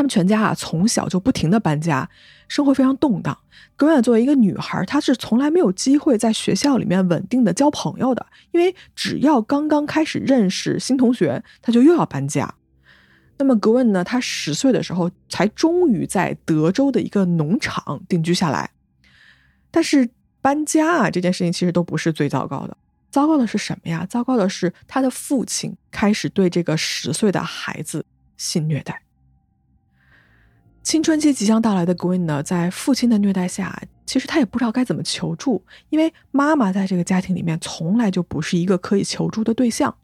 他们全家啊，从小就不停的搬家，生活非常动荡。格温作为一个女孩，她是从来没有机会在学校里面稳定的交朋友的，因为只要刚刚开始认识新同学，她就又要搬家。那么格温呢，她十岁的时候才终于在德州的一个农场定居下来。但是搬家啊这件事情其实都不是最糟糕的，糟糕的是什么呀？糟糕的是他的父亲开始对这个十岁的孩子性虐待。青春期即将到来的 Gwen 呢，在父亲的虐待下，其实他也不知道该怎么求助，因为妈妈在这个家庭里面从来就不是一个可以求助的对象。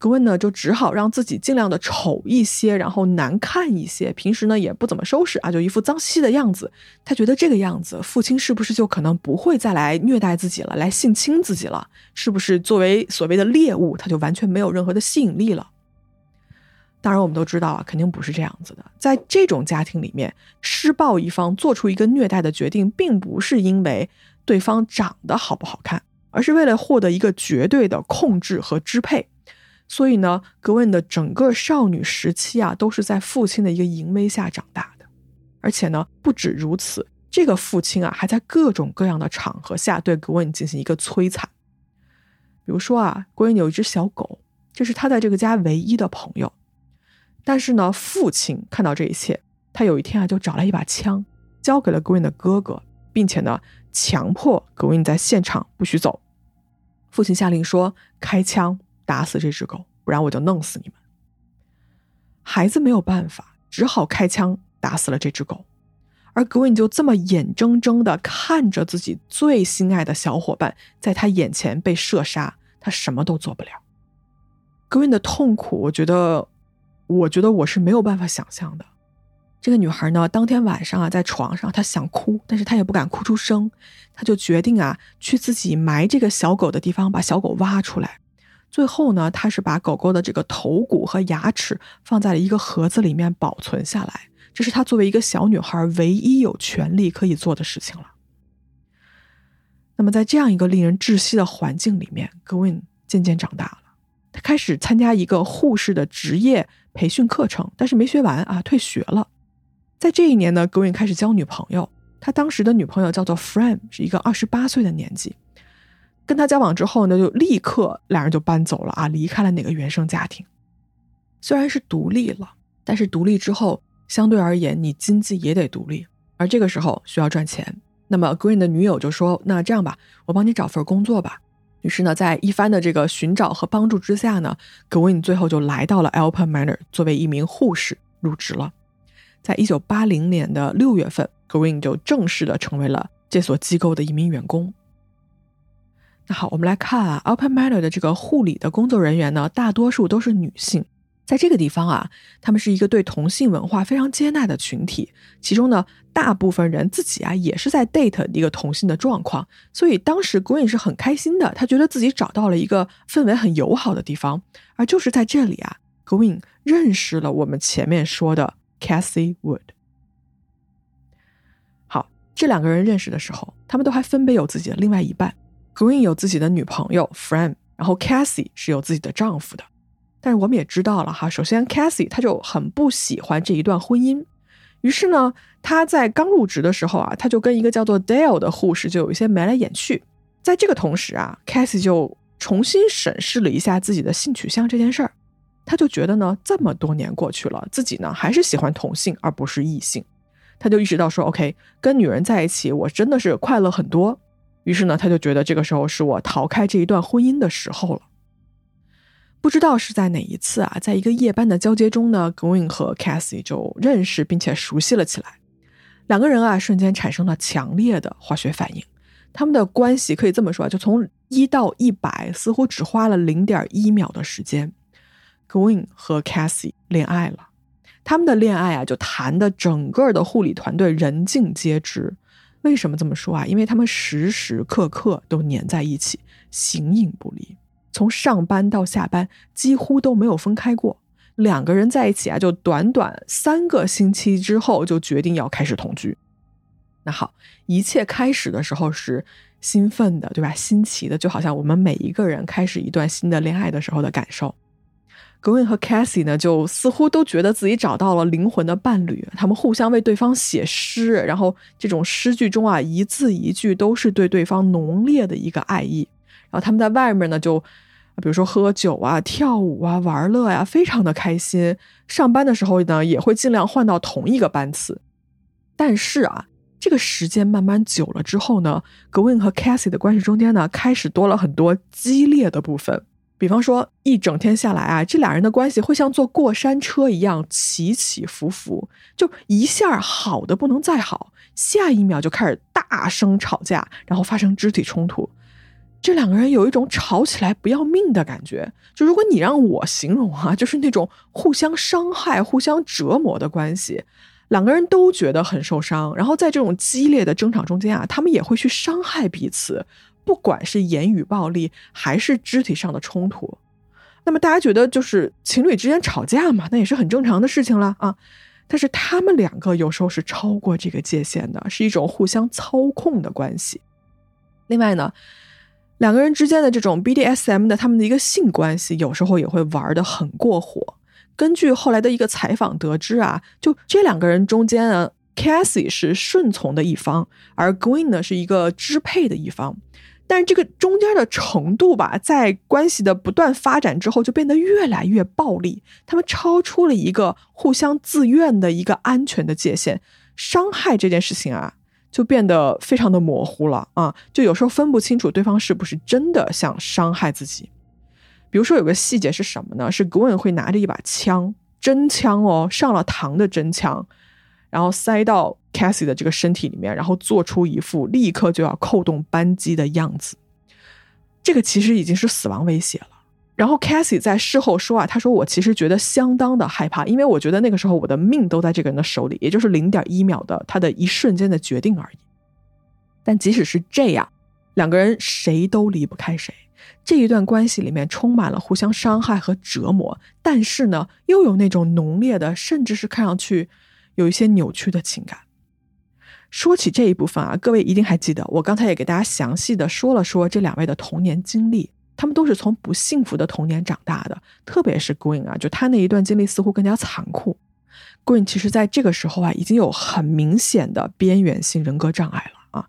Gwen 呢，就只好让自己尽量的丑一些，然后难看一些，平时呢也不怎么收拾啊，就一副脏兮兮的样子。他觉得这个样子，父亲是不是就可能不会再来虐待自己了，来性侵自己了？是不是作为所谓的猎物，他就完全没有任何的吸引力了？当然，我们都知道啊，肯定不是这样子的。在这种家庭里面，施暴一方做出一个虐待的决定，并不是因为对方长得好不好看，而是为了获得一个绝对的控制和支配。所以呢，格温的整个少女时期啊，都是在父亲的一个淫威下长大的。而且呢，不止如此，这个父亲啊，还在各种各样的场合下对格温进行一个摧残。比如说啊，格温有一只小狗，这是他在这个家唯一的朋友。但是呢，父亲看到这一切，他有一天啊，就找来一把枪，交给了 Green 的哥哥，并且呢，强迫 Green 在现场不许走。父亲下令说：“开枪打死这只狗，不然我就弄死你们。”孩子没有办法，只好开枪打死了这只狗。而 Green 就这么眼睁睁的看着自己最心爱的小伙伴在他眼前被射杀，他什么都做不了。Green 的痛苦，我觉得。我觉得我是没有办法想象的。这个女孩呢，当天晚上啊，在床上，她想哭，但是她也不敢哭出声，她就决定啊，去自己埋这个小狗的地方，把小狗挖出来。最后呢，她是把狗狗的这个头骨和牙齿放在了一个盒子里面保存下来。这是她作为一个小女孩唯一有权利可以做的事情了。那么，在这样一个令人窒息的环境里面，Gwen 渐渐长大了。他开始参加一个护士的职业培训课程，但是没学完啊，退学了。在这一年呢，Green 开始交女朋友。他当时的女朋友叫做 Fran，是一个二十八岁的年纪。跟他交往之后呢，就立刻两人就搬走了啊，离开了那个原生家庭。虽然是独立了，但是独立之后，相对而言，你经济也得独立，而这个时候需要赚钱。那么 Green 的女友就说：“那这样吧，我帮你找份工作吧。”于是呢，在一番的这个寻找和帮助之下呢，Green 最后就来到了 Alpen Manor，作为一名护士入职了。在一九八零年的六月份，Green 就正式的成为了这所机构的一名员工。那好，我们来看啊，Alpen Manor 的这个护理的工作人员呢，大多数都是女性。在这个地方啊，他们是一个对同性文化非常接纳的群体。其中呢，大部分人自己啊也是在 date 一个同性的状况。所以当时 Green 是很开心的，他觉得自己找到了一个氛围很友好的地方。而就是在这里啊，Green 认识了我们前面说的 Cassie Wood。好，这两个人认识的时候，他们都还分别有自己的另外一半。Green 有自己的女朋友 Fran，然后 Cassie 是有自己的丈夫的。但是我们也知道了哈，首先 Cassie 他就很不喜欢这一段婚姻，于是呢，他在刚入职的时候啊，他就跟一个叫做 Dale 的护士就有一些眉来眼去。在这个同时啊，Cassie 就重新审视了一下自己的性取向这件事儿，他就觉得呢，这么多年过去了，自己呢还是喜欢同性而不是异性，他就意识到说，OK，跟女人在一起我真的是快乐很多。于是呢，他就觉得这个时候是我逃开这一段婚姻的时候了。不知道是在哪一次啊，在一个夜班的交接中呢，Gwen 和 Cassie 就认识并且熟悉了起来。两个人啊，瞬间产生了强烈的化学反应。他们的关系可以这么说啊，就从一到一百，似乎只花了零点一秒的时间 Gwen 和 Cassie 恋爱了。他们的恋爱啊，就谈的整个的护理团队人尽皆知。为什么这么说啊？因为他们时时刻刻都黏在一起，形影不离。从上班到下班几乎都没有分开过，两个人在一起啊，就短短三个星期之后就决定要开始同居。那好，一切开始的时候是兴奋的，对吧？新奇的，就好像我们每一个人开始一段新的恋爱的时候的感受。Gwen 和 Cassie 呢，就似乎都觉得自己找到了灵魂的伴侣，他们互相为对方写诗，然后这种诗句中啊，一字一句都是对对方浓烈的一个爱意。然后他们在外面呢，就。比如说喝酒啊、跳舞啊、玩乐呀，非常的开心。上班的时候呢，也会尽量换到同一个班次。但是啊，这个时间慢慢久了之后呢，格温和 Cassie 的关系中间呢，开始多了很多激烈的部分。比方说，一整天下来啊，这俩人的关系会像坐过山车一样起起伏伏，就一下好的不能再好，下一秒就开始大声吵架，然后发生肢体冲突。这两个人有一种吵起来不要命的感觉，就如果你让我形容啊，就是那种互相伤害、互相折磨的关系。两个人都觉得很受伤，然后在这种激烈的争吵中间啊，他们也会去伤害彼此，不管是言语暴力还是肢体上的冲突。那么大家觉得，就是情侣之间吵架嘛，那也是很正常的事情了啊。但是他们两个有时候是超过这个界限的，是一种互相操控的关系。另外呢。两个人之间的这种 BDSM 的他们的一个性关系，有时候也会玩的很过火。根据后来的一个采访得知啊，就这两个人中间呢，Cassie 是顺从的一方，而 Green 呢是一个支配的一方。但是这个中间的程度吧，在关系的不断发展之后，就变得越来越暴力。他们超出了一个互相自愿的一个安全的界限，伤害这件事情啊。就变得非常的模糊了啊！就有时候分不清楚对方是不是真的想伤害自己。比如说有个细节是什么呢？是 Gwen 会拿着一把枪，真枪哦，上了膛的真枪，然后塞到 Cassie 的这个身体里面，然后做出一副立刻就要扣动扳机的样子。这个其实已经是死亡威胁了。然后 Cassie 在事后说啊，他说我其实觉得相当的害怕，因为我觉得那个时候我的命都在这个人的手里，也就是零点一秒的他的一瞬间的决定而已。但即使是这样，两个人谁都离不开谁，这一段关系里面充满了互相伤害和折磨，但是呢，又有那种浓烈的，甚至是看上去有一些扭曲的情感。说起这一部分啊，各位一定还记得，我刚才也给大家详细的说了说这两位的童年经历。他们都是从不幸福的童年长大的，特别是 Green 啊，就他那一段经历似乎更加残酷。Green 其实在这个时候啊，已经有很明显的边缘性人格障碍了啊。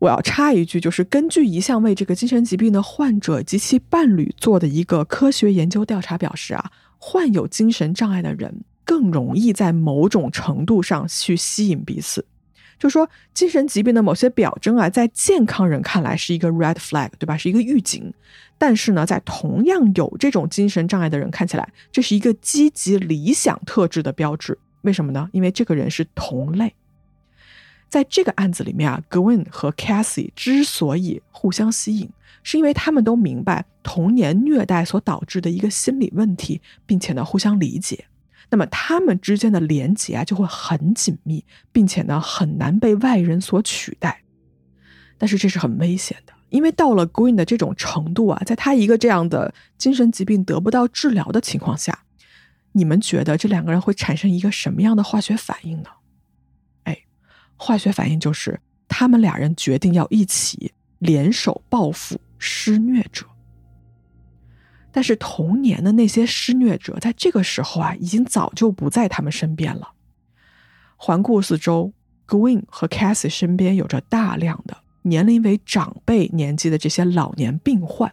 我要插一句，就是根据一项为这个精神疾病的患者及其伴侣做的一个科学研究调查表示啊，患有精神障碍的人更容易在某种程度上去吸引彼此。就说精神疾病的某些表征啊，在健康人看来是一个 red flag，对吧？是一个预警。但是呢，在同样有这种精神障碍的人看起来，这是一个积极理想特质的标志。为什么呢？因为这个人是同类。在这个案子里面啊，Gwen 和 Cassie 之所以互相吸引，是因为他们都明白童年虐待所导致的一个心理问题，并且呢，互相理解。那么他们之间的连结啊就会很紧密，并且呢很难被外人所取代。但是这是很危险的，因为到了 Green 的这种程度啊，在他一个这样的精神疾病得不到治疗的情况下，你们觉得这两个人会产生一个什么样的化学反应呢？哎，化学反应就是他们俩人决定要一起联手报复施虐者。但是童年的那些施虐者，在这个时候啊，已经早就不在他们身边了。环顾四周，Gwyn 和 Cassie 身边有着大量的年龄为长辈年纪的这些老年病患。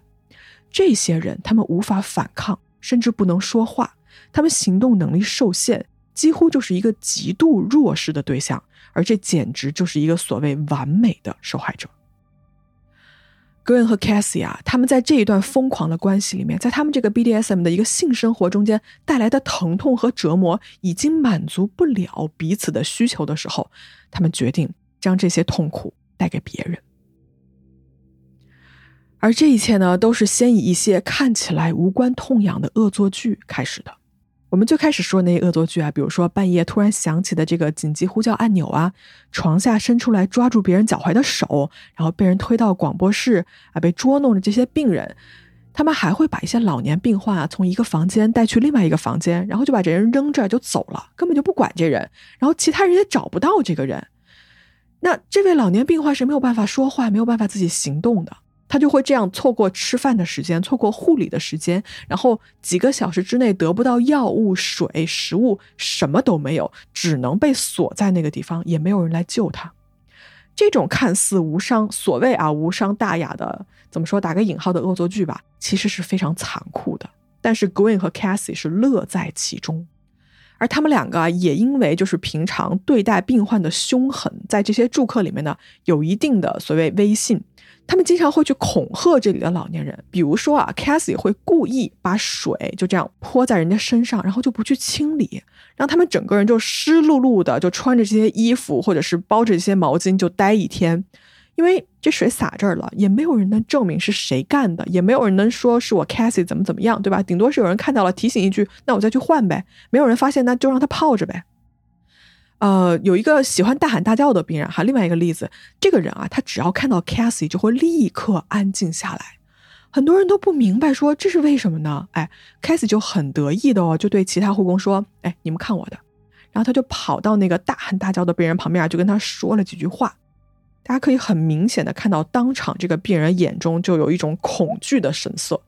这些人他们无法反抗，甚至不能说话，他们行动能力受限，几乎就是一个极度弱势的对象。而这简直就是一个所谓完美的受害者。Gwen 和 Cassie 啊，他们在这一段疯狂的关系里面，在他们这个 BDSM 的一个性生活中间带来的疼痛和折磨，已经满足不了彼此的需求的时候，他们决定将这些痛苦带给别人。而这一切呢，都是先以一些看起来无关痛痒的恶作剧开始的。我们最开始说那些恶作剧啊，比如说半夜突然响起的这个紧急呼叫按钮啊，床下伸出来抓住别人脚踝的手，然后被人推到广播室啊，被捉弄的这些病人，他们还会把一些老年病患啊从一个房间带去另外一个房间，然后就把这人扔这儿就走了，根本就不管这人，然后其他人也找不到这个人。那这位老年病患是没有办法说话，没有办法自己行动的。他就会这样错过吃饭的时间，错过护理的时间，然后几个小时之内得不到药物、水、食物，什么都没有，只能被锁在那个地方，也没有人来救他。这种看似无伤，所谓啊无伤大雅的，怎么说打个引号的恶作剧吧，其实是非常残酷的。但是 Green 和 Cassie 是乐在其中，而他们两个也因为就是平常对待病患的凶狠，在这些住客里面呢，有一定的所谓威信。他们经常会去恐吓这里的老年人，比如说啊，Cassie 会故意把水就这样泼在人家身上，然后就不去清理，让他们整个人就湿漉漉的，就穿着这些衣服或者是包着这些毛巾就待一天，因为这水洒这儿了，也没有人能证明是谁干的，也没有人能说是我 Cassie 怎么怎么样，对吧？顶多是有人看到了提醒一句，那我再去换呗。没有人发现，那就让他泡着呗。呃，有一个喜欢大喊大叫的病人哈。另外一个例子，这个人啊，他只要看到 Cassie 就会立刻安静下来。很多人都不明白，说这是为什么呢？哎，Cassie 就很得意的哦，就对其他护工说：“哎，你们看我的。”然后他就跑到那个大喊大叫的病人旁边，就跟他说了几句话。大家可以很明显的看到，当场这个病人眼中就有一种恐惧的神色。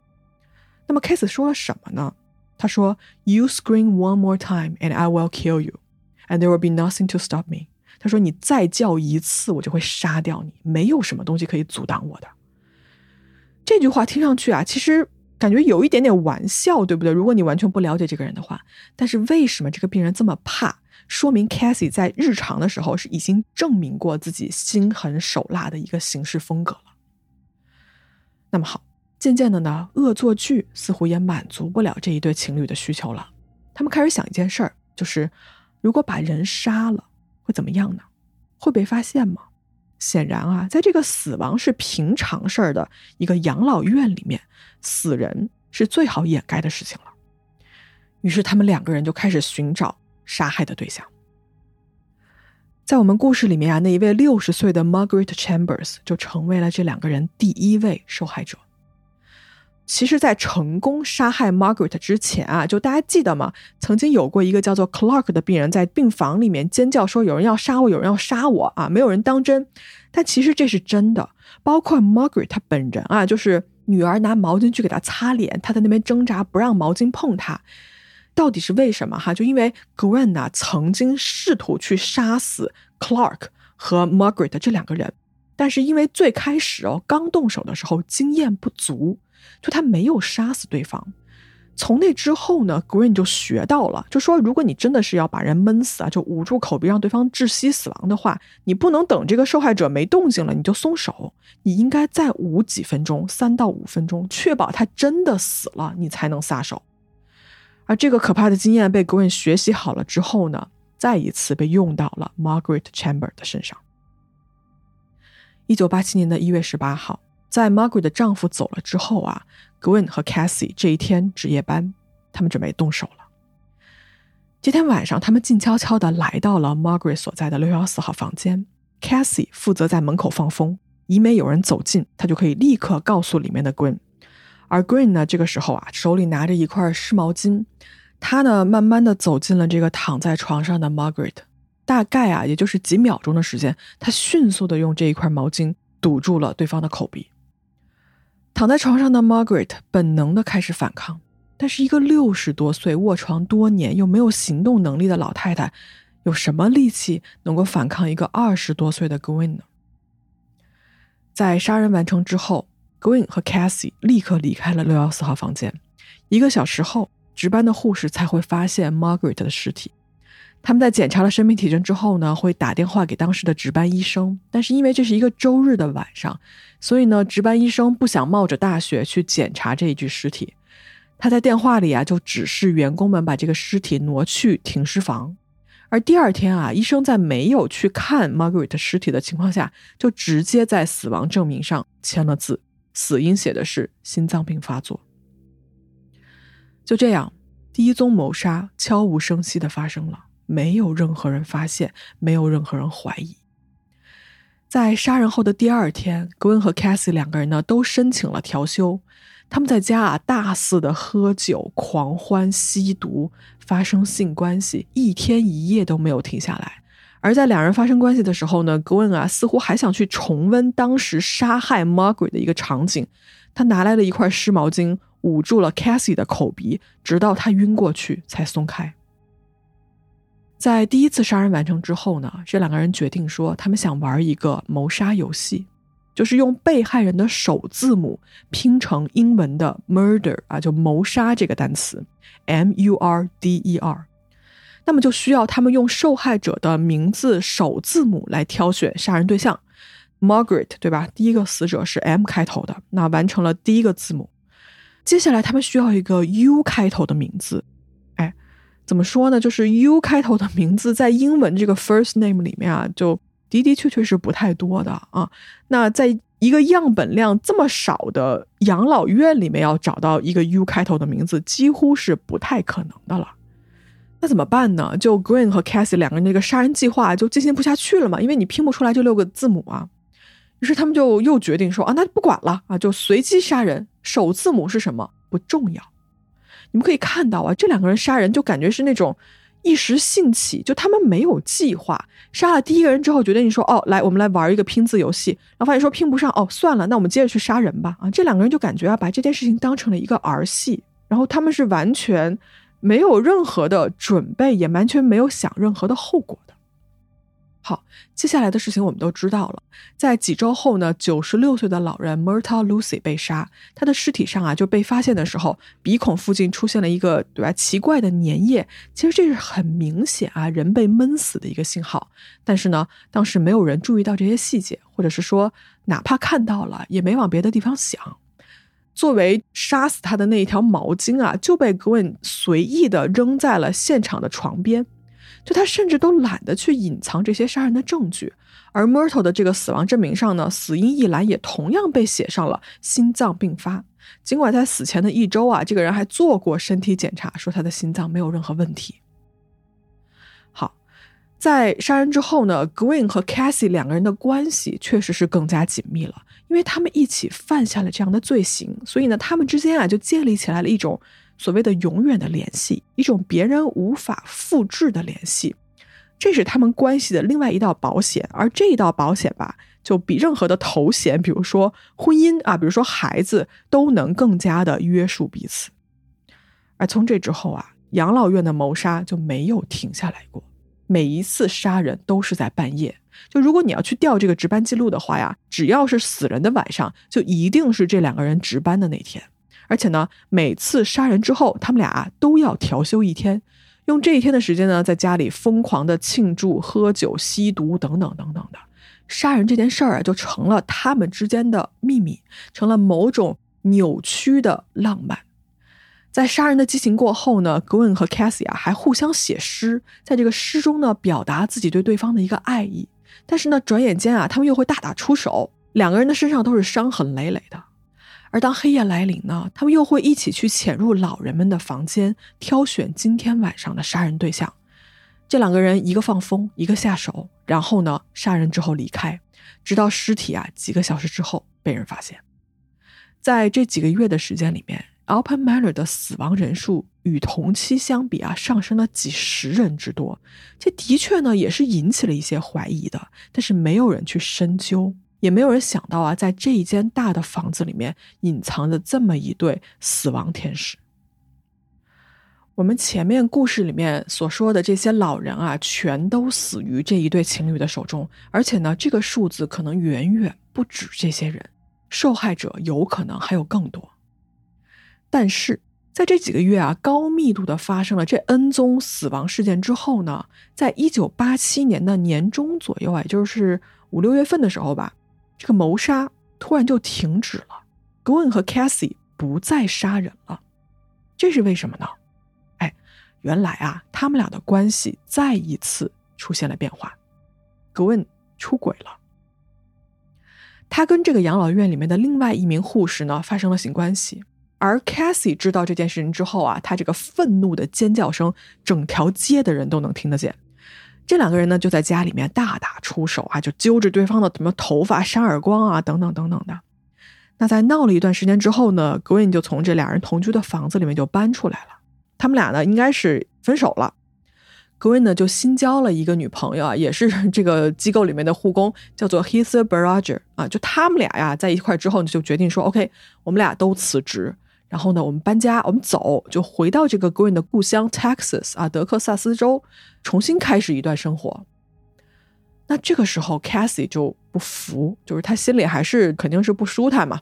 那么 Cassie 说了什么呢？他说：“You scream one more time, and I will kill you.” And there will be nothing to stop me。他说：“你再叫一次，我就会杀掉你，没有什么东西可以阻挡我的。”这句话听上去啊，其实感觉有一点点玩笑，对不对？如果你完全不了解这个人的话，但是为什么这个病人这么怕？说明 Cassie 在日常的时候是已经证明过自己心狠手辣的一个行事风格了。那么好，渐渐的呢，恶作剧似乎也满足不了这一对情侣的需求了。他们开始想一件事儿，就是。如果把人杀了，会怎么样呢？会被发现吗？显然啊，在这个死亡是平常事儿的一个养老院里面，死人是最好掩盖的事情了。于是他们两个人就开始寻找杀害的对象。在我们故事里面啊，那一位六十岁的 Margaret Chambers 就成为了这两个人第一位受害者。其实，在成功杀害 Margaret 之前啊，就大家记得吗？曾经有过一个叫做 Clark 的病人在病房里面尖叫说：“有人要杀我，有人要杀我啊！”没有人当真，但其实这是真的。包括 Margaret 她本人啊，就是女儿拿毛巾去给她擦脸，她在那边挣扎不让毛巾碰她，到底是为什么？哈，就因为 Gwen 啊曾经试图去杀死 Clark 和 Margaret 这两个人，但是因为最开始哦刚动手的时候经验不足。就他没有杀死对方，从那之后呢，Green 就学到了，就说如果你真的是要把人闷死啊，就捂住口鼻让对方窒息死亡的话，你不能等这个受害者没动静了你就松手，你应该再捂几分钟，三到五分钟，确保他真的死了，你才能撒手。而这个可怕的经验被 Green 学习好了之后呢，再一次被用到了 Margaret Chamber 的身上。一九八七年的一月十八号。在 Margaret 的丈夫走了之后啊，Gwen 和 Cassie 这一天值夜班，他们准备动手了。这天晚上，他们静悄悄的来到了 Margaret 所在的六幺四号房间。Cassie 负责在门口放风，以免有人走近，他就可以立刻告诉里面的 Gwen。而 Gwen 呢，这个时候啊，手里拿着一块湿毛巾，他呢，慢慢的走进了这个躺在床上的 Margaret。大概啊，也就是几秒钟的时间，他迅速的用这一块毛巾堵住了对方的口鼻。躺在床上的 Margaret 本能的开始反抗，但是一个六十多岁、卧床多年又没有行动能力的老太太，有什么力气能够反抗一个二十多岁的 Gwen 呢？在杀人完成之后，Gwen 和 Cassie 立刻离开了六幺四号房间。一个小时后，值班的护士才会发现 Margaret 的尸体。他们在检查了生命体征之后呢，会打电话给当时的值班医生。但是因为这是一个周日的晚上，所以呢，值班医生不想冒着大雪去检查这一具尸体。他在电话里啊，就指示员工们把这个尸体挪去停尸房。而第二天啊，医生在没有去看 Margaret 尸体的情况下，就直接在死亡证明上签了字，死因写的是心脏病发作。就这样，第一宗谋杀悄无声息的发生了。没有任何人发现，没有任何人怀疑。在杀人后的第二天，Gwen 和 Cassie 两个人呢都申请了调休。他们在家啊大肆的喝酒、狂欢、吸毒、发生性关系，一天一夜都没有停下来。而在两人发生关系的时候呢，Gwen 啊似乎还想去重温当时杀害 Margaret 的一个场景。他拿来了一块湿毛巾，捂住了 Cassie 的口鼻，直到他晕过去才松开。在第一次杀人完成之后呢，这两个人决定说，他们想玩一个谋杀游戏，就是用被害人的首字母拼成英文的 murder 啊，就谋杀这个单词，M U R D E R。那么就需要他们用受害者的名字首字母来挑选杀人对象，Margaret 对吧？第一个死者是 M 开头的，那完成了第一个字母。接下来他们需要一个 U 开头的名字。怎么说呢？就是 U 开头的名字在英文这个 first name 里面啊，就的的确确是不太多的啊。那在一个样本量这么少的养老院里面，要找到一个 U 开头的名字，几乎是不太可能的了。那怎么办呢？就 Green 和 Cassie 两个人那个杀人计划就进行不下去了嘛？因为你拼不出来这六个字母啊。于是他们就又决定说啊，那就不管了啊，就随机杀人，首字母是什么不重要。你们可以看到啊，这两个人杀人就感觉是那种一时兴起，就他们没有计划。杀了第一个人之后，觉得你说：“哦，来，我们来玩一个拼字游戏。”然后发现说拼不上，哦，算了，那我们接着去杀人吧。啊，这两个人就感觉啊，把这件事情当成了一个儿戏，然后他们是完全没有任何的准备，也完全没有想任何的后果的。好，接下来的事情我们都知道了。在几周后呢，九十六岁的老人 Myrta Lucy 被杀，他的尸体上啊就被发现的时候，鼻孔附近出现了一个对吧奇怪的粘液。其实这是很明显啊人被闷死的一个信号。但是呢，当时没有人注意到这些细节，或者是说哪怕看到了也没往别的地方想。作为杀死他的那一条毛巾啊，就被 Gwen 随意的扔在了现场的床边。就他甚至都懒得去隐藏这些杀人的证据，而 Myrtle 的这个死亡证明上呢，死因一栏也同样被写上了心脏病发。尽管在死前的一周啊，这个人还做过身体检查，说他的心脏没有任何问题。好，在杀人之后呢，Green 和 Cassie 两个人的关系确实是更加紧密了，因为他们一起犯下了这样的罪行，所以呢，他们之间啊就建立起来了一种所谓的永远的联系，一种别人无法复制的联系。这是他们关系的另外一道保险，而这一道保险吧，就比任何的头衔，比如说婚姻啊，比如说孩子，都能更加的约束彼此。而从这之后啊，养老院的谋杀就没有停下来过，每一次杀人都是在半夜。就如果你要去调这个值班记录的话呀，只要是死人的晚上，就一定是这两个人值班的那天。而且呢，每次杀人之后，他们俩都要调休一天。用这一天的时间呢，在家里疯狂的庆祝、喝酒、吸毒等等等等的，杀人这件事儿啊，就成了他们之间的秘密，成了某种扭曲的浪漫。在杀人的激情过后呢，Gwen 和 Cassie 啊还互相写诗，在这个诗中呢，表达自己对对方的一个爱意。但是呢，转眼间啊，他们又会大打出手，两个人的身上都是伤痕累累的。而当黑夜来临呢，他们又会一起去潜入老人们的房间，挑选今天晚上的杀人对象。这两个人一个放风，一个下手，然后呢，杀人之后离开，直到尸体啊几个小时之后被人发现。在这几个月的时间里面，Alpen m a n e r 的死亡人数与同期相比啊上升了几十人之多。这的确呢也是引起了一些怀疑的，但是没有人去深究。也没有人想到啊，在这一间大的房子里面隐藏着这么一对死亡天使。我们前面故事里面所说的这些老人啊，全都死于这一对情侣的手中，而且呢，这个数字可能远远不止这些人，受害者有可能还有更多。但是在这几个月啊，高密度的发生了这 N 宗死亡事件之后呢，在一九八七年的年中左右啊，也就是五六月份的时候吧。这个谋杀突然就停止了，Gwen 和 Cassie 不再杀人了，这是为什么呢？哎，原来啊，他们俩的关系再一次出现了变化，Gwen 出轨了，他跟这个养老院里面的另外一名护士呢发生了性关系，而 Cassie 知道这件事情之后啊，他这个愤怒的尖叫声，整条街的人都能听得见。这两个人呢，就在家里面大打出手啊，就揪着对方的什么头发扇耳光啊，等等等等的。那在闹了一段时间之后呢，Green 就从这俩人同居的房子里面就搬出来了。他们俩呢，应该是分手了。Green 呢，就新交了一个女朋友啊，也是这个机构里面的护工，叫做 Heather Barrager 啊。就他们俩呀，在一块之后就决定说，OK，我们俩都辞职。然后呢，我们搬家，我们走，就回到这个 Green 的故乡 Texas 啊，德克萨斯州，重新开始一段生活。那这个时候，Cassie 就不服，就是他心里还是肯定是不舒坦嘛，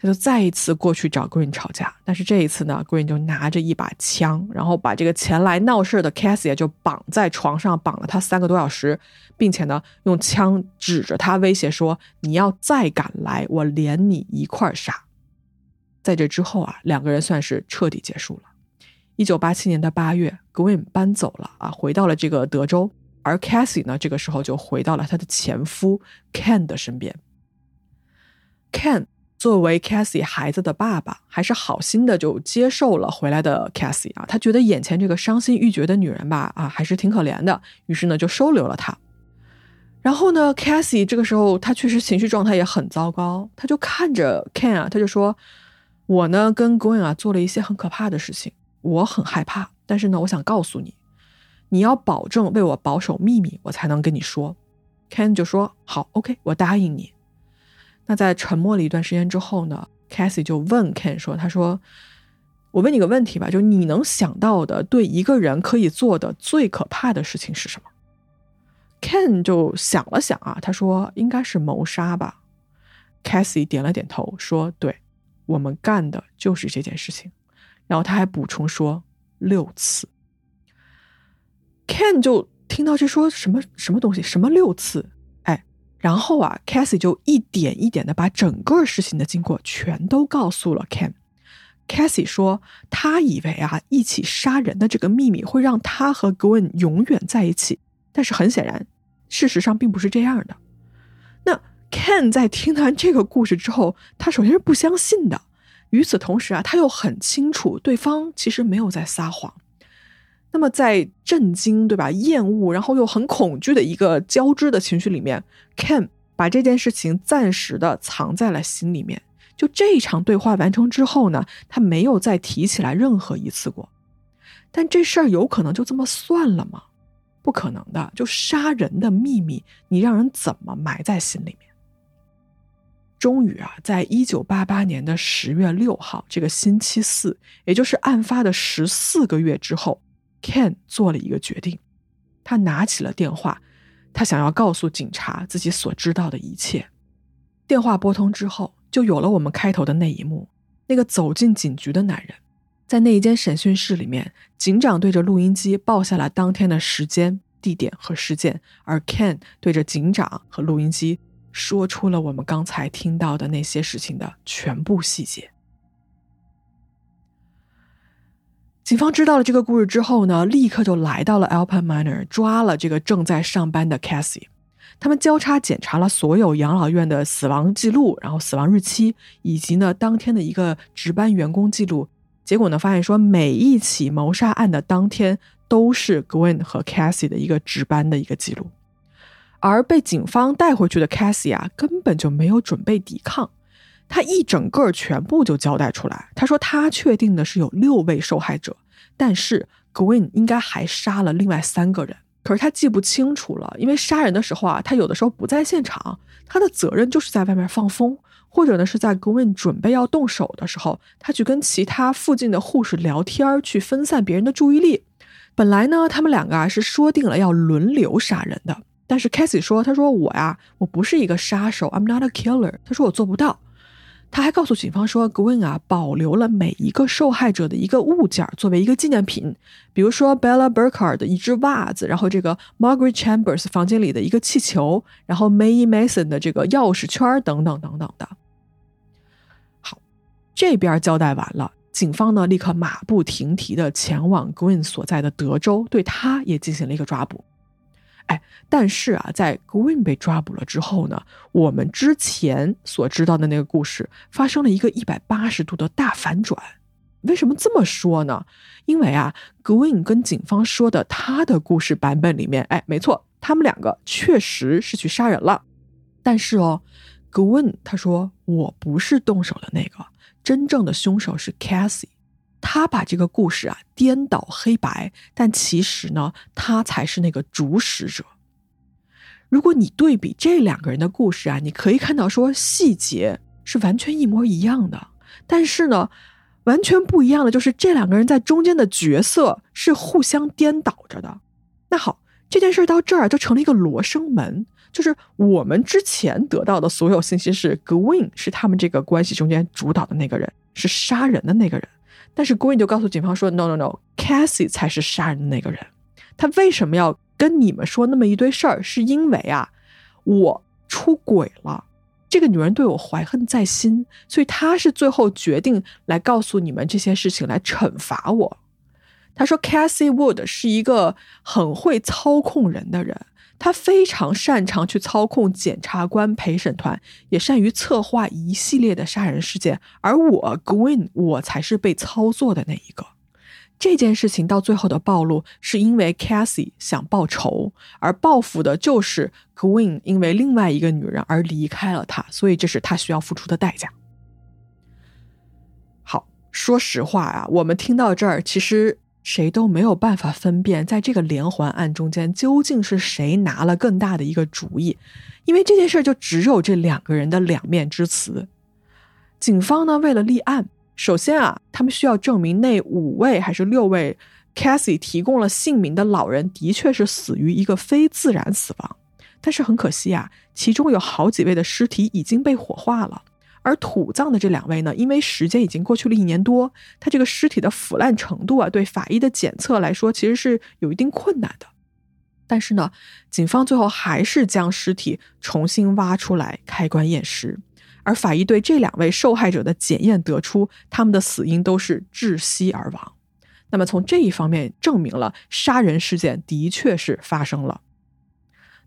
他就再一次过去找 Green 吵架。但是这一次呢，Green 就拿着一把枪，然后把这个前来闹事的 Cassie 就绑在床上，绑了他三个多小时，并且呢，用枪指着他威胁说：“你要再敢来，我连你一块杀。”在这之后啊，两个人算是彻底结束了。一九八七年的八月，Gwen 搬走了啊，回到了这个德州，而 Cassie 呢，这个时候就回到了她的前夫 Ken 的身边。Ken 作为 Cassie 孩子的爸爸，还是好心的就接受了回来的 Cassie 啊，他觉得眼前这个伤心欲绝的女人吧，啊，还是挺可怜的，于是呢就收留了她。然后呢，Cassie 这个时候她确实情绪状态也很糟糕，他就看着 Ken 啊，他就说。我呢跟 Gwen 啊做了一些很可怕的事情，我很害怕。但是呢，我想告诉你，你要保证为我保守秘密，我才能跟你说。Ken 就说好，OK，我答应你。那在沉默了一段时间之后呢，Cassie 就问 Ken 说：“他说，我问你个问题吧，就你能想到的对一个人可以做的最可怕的事情是什么？”Ken 就想了想啊，他说：“应该是谋杀吧。”Cassie 点了点头，说：“对。”我们干的就是这件事情，然后他还补充说六次。Ken 就听到这说什么什么东西，什么六次？哎，然后啊，Cassie 就一点一点的把整个事情的经过全都告诉了 Ken。Cassie 说，他以为啊，一起杀人的这个秘密会让他和 Gwen 永远在一起，但是很显然，事实上并不是这样的。Ken 在听完这个故事之后，他首先是不相信的。与此同时啊，他又很清楚对方其实没有在撒谎。那么在震惊，对吧？厌恶，然后又很恐惧的一个交织的情绪里面，Ken 把这件事情暂时的藏在了心里面。就这一场对话完成之后呢，他没有再提起来任何一次过。但这事儿有可能就这么算了吗？不可能的。就杀人的秘密，你让人怎么埋在心里面？终于啊，在一九八八年的十月六号这个星期四，也就是案发的十四个月之后。Ken 做了一个决定，他拿起了电话，他想要告诉警察自己所知道的一切。电话拨通之后，就有了我们开头的那一幕：那个走进警局的男人，在那一间审讯室里面，警长对着录音机报下了当天的时间、地点和事件，而 Ken 对着警长和录音机说出了我们刚才听到的那些事情的全部细节。警方知道了这个故事之后呢，立刻就来到了 Alpine Manor，抓了这个正在上班的 Cassie。他们交叉检查了所有养老院的死亡记录，然后死亡日期，以及呢当天的一个值班员工记录。结果呢，发现说每一起谋杀案的当天都是 Gwen 和 Cassie 的一个值班的一个记录。而被警方带回去的 Cassie 啊，根本就没有准备抵抗。他一整个全部就交代出来。他说他确定的是有六位受害者，但是 Gwen 应该还杀了另外三个人，可是他记不清楚了，因为杀人的时候啊，他有的时候不在现场，他的责任就是在外面放风，或者呢是在 Gwen 准备要动手的时候，他去跟其他附近的护士聊天，去分散别人的注意力。本来呢，他们两个啊是说定了要轮流杀人的，但是 Cassie 说，他说我呀，我不是一个杀手，I'm not a killer，他说我做不到。他还告诉警方说，Gwen 啊保留了每一个受害者的一个物件作为一个纪念品，比如说 Bella Burkhardt 的一只袜子，然后这个 Margaret Chambers 房间里的一个气球，然后 Maye Mason 的这个钥匙圈等等等等的。好，这边交代完了，警方呢立刻马不停蹄的前往 Gwen 所在的德州，对他也进行了一个抓捕。哎，但是啊，在 Green 被抓捕了之后呢，我们之前所知道的那个故事发生了一个一百八十度的大反转。为什么这么说呢？因为啊，Green 跟警方说的他的故事版本里面，哎，没错，他们两个确实是去杀人了。但是哦，Green 他说我不是动手的那个，真正的凶手是 Cassie。他把这个故事啊颠倒黑白，但其实呢，他才是那个主使者。如果你对比这两个人的故事啊，你可以看到说细节是完全一模一样的，但是呢，完全不一样的就是这两个人在中间的角色是互相颠倒着的。那好，这件事到这儿就成了一个罗生门，就是我们之前得到的所有信息是 Gwyn 是他们这个关系中间主导的那个人，是杀人的那个人。但是 Green 就告诉警方说：“No No No，Cassie 才是杀人的那个人。他为什么要跟你们说那么一堆事儿？是因为啊，我出轨了，这个女人对我怀恨在心，所以他是最后决定来告诉你们这些事情，来惩罚我。”他说：“Cassie Wood 是一个很会操控人的人。”他非常擅长去操控检察官、陪审团，也善于策划一系列的杀人事件。而我 Gwyn，我才是被操作的那一个。这件事情到最后的暴露，是因为 Cassie 想报仇，而报复的就是 Gwyn，因为另外一个女人而离开了他，所以这是他需要付出的代价。好，说实话啊，我们听到这儿，其实。谁都没有办法分辨，在这个连环案中间究竟是谁拿了更大的一个主意，因为这件事就只有这两个人的两面之词。警方呢，为了立案，首先啊，他们需要证明那五位还是六位 Cassie 提供了姓名的老人的确是死于一个非自然死亡，但是很可惜啊，其中有好几位的尸体已经被火化了。而土葬的这两位呢，因为时间已经过去了一年多，他这个尸体的腐烂程度啊，对法医的检测来说其实是有一定困难的。但是呢，警方最后还是将尸体重新挖出来开棺验尸，而法医对这两位受害者的检验得出，他们的死因都是窒息而亡。那么从这一方面证明了杀人事件的确是发生了。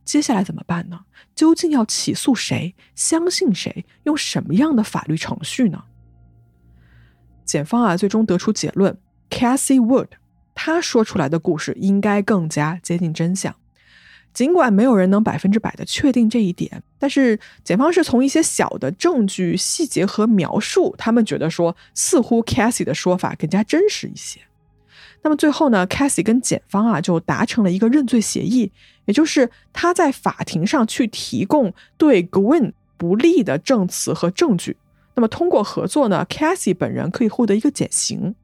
接下来怎么办呢？究竟要起诉谁？相信谁？用什么样的法律程序呢？检方啊，最终得出结论：Cassie Wood 他说出来的故事应该更加接近真相。尽管没有人能百分之百的确定这一点，但是检方是从一些小的证据、细节和描述，他们觉得说似乎 Cassie 的说法更加真实一些。那么最后呢，Cassie 跟检方啊就达成了一个认罪协议，也就是他在法庭上去提供对 Gwen 不利的证词和证据。那么通过合作呢，Cassie 本人可以获得一个减刑。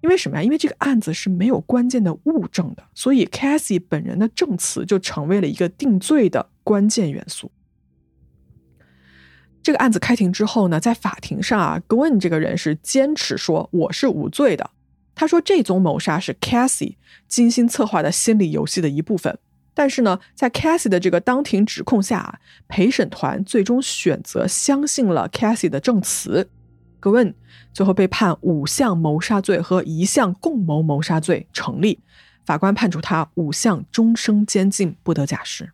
因为什么呀？因为这个案子是没有关键的物证的，所以 Cassie 本人的证词就成为了一个定罪的关键元素。这个案子开庭之后呢，在法庭上啊，Gwen 这个人是坚持说我是无罪的。他说这宗谋杀是 Cassie 精心策划的心理游戏的一部分。但是呢，在 Cassie 的这个当庭指控下啊，陪审团最终选择相信了 Cassie 的证词。Gwen 最后被判五项谋杀罪和一项共谋谋杀罪成立，法官判处他五项终生监禁，不得假释。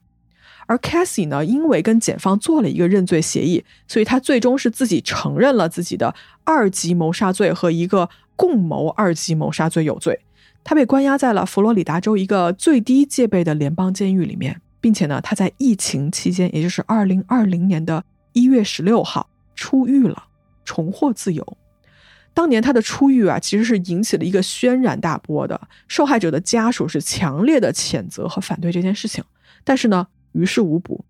而 Cassie 呢，因为跟检方做了一个认罪协议，所以他最终是自己承认了自己的二级谋杀罪和一个共谋二级谋杀罪有罪。他被关押在了佛罗里达州一个最低戒备的联邦监狱里面，并且呢，他在疫情期间，也就是二零二零年的一月十六号出狱了。重获自由。当年他的出狱啊，其实是引起了一个轩然大波的。受害者的家属是强烈的谴责和反对这件事情，但是呢，于事无补。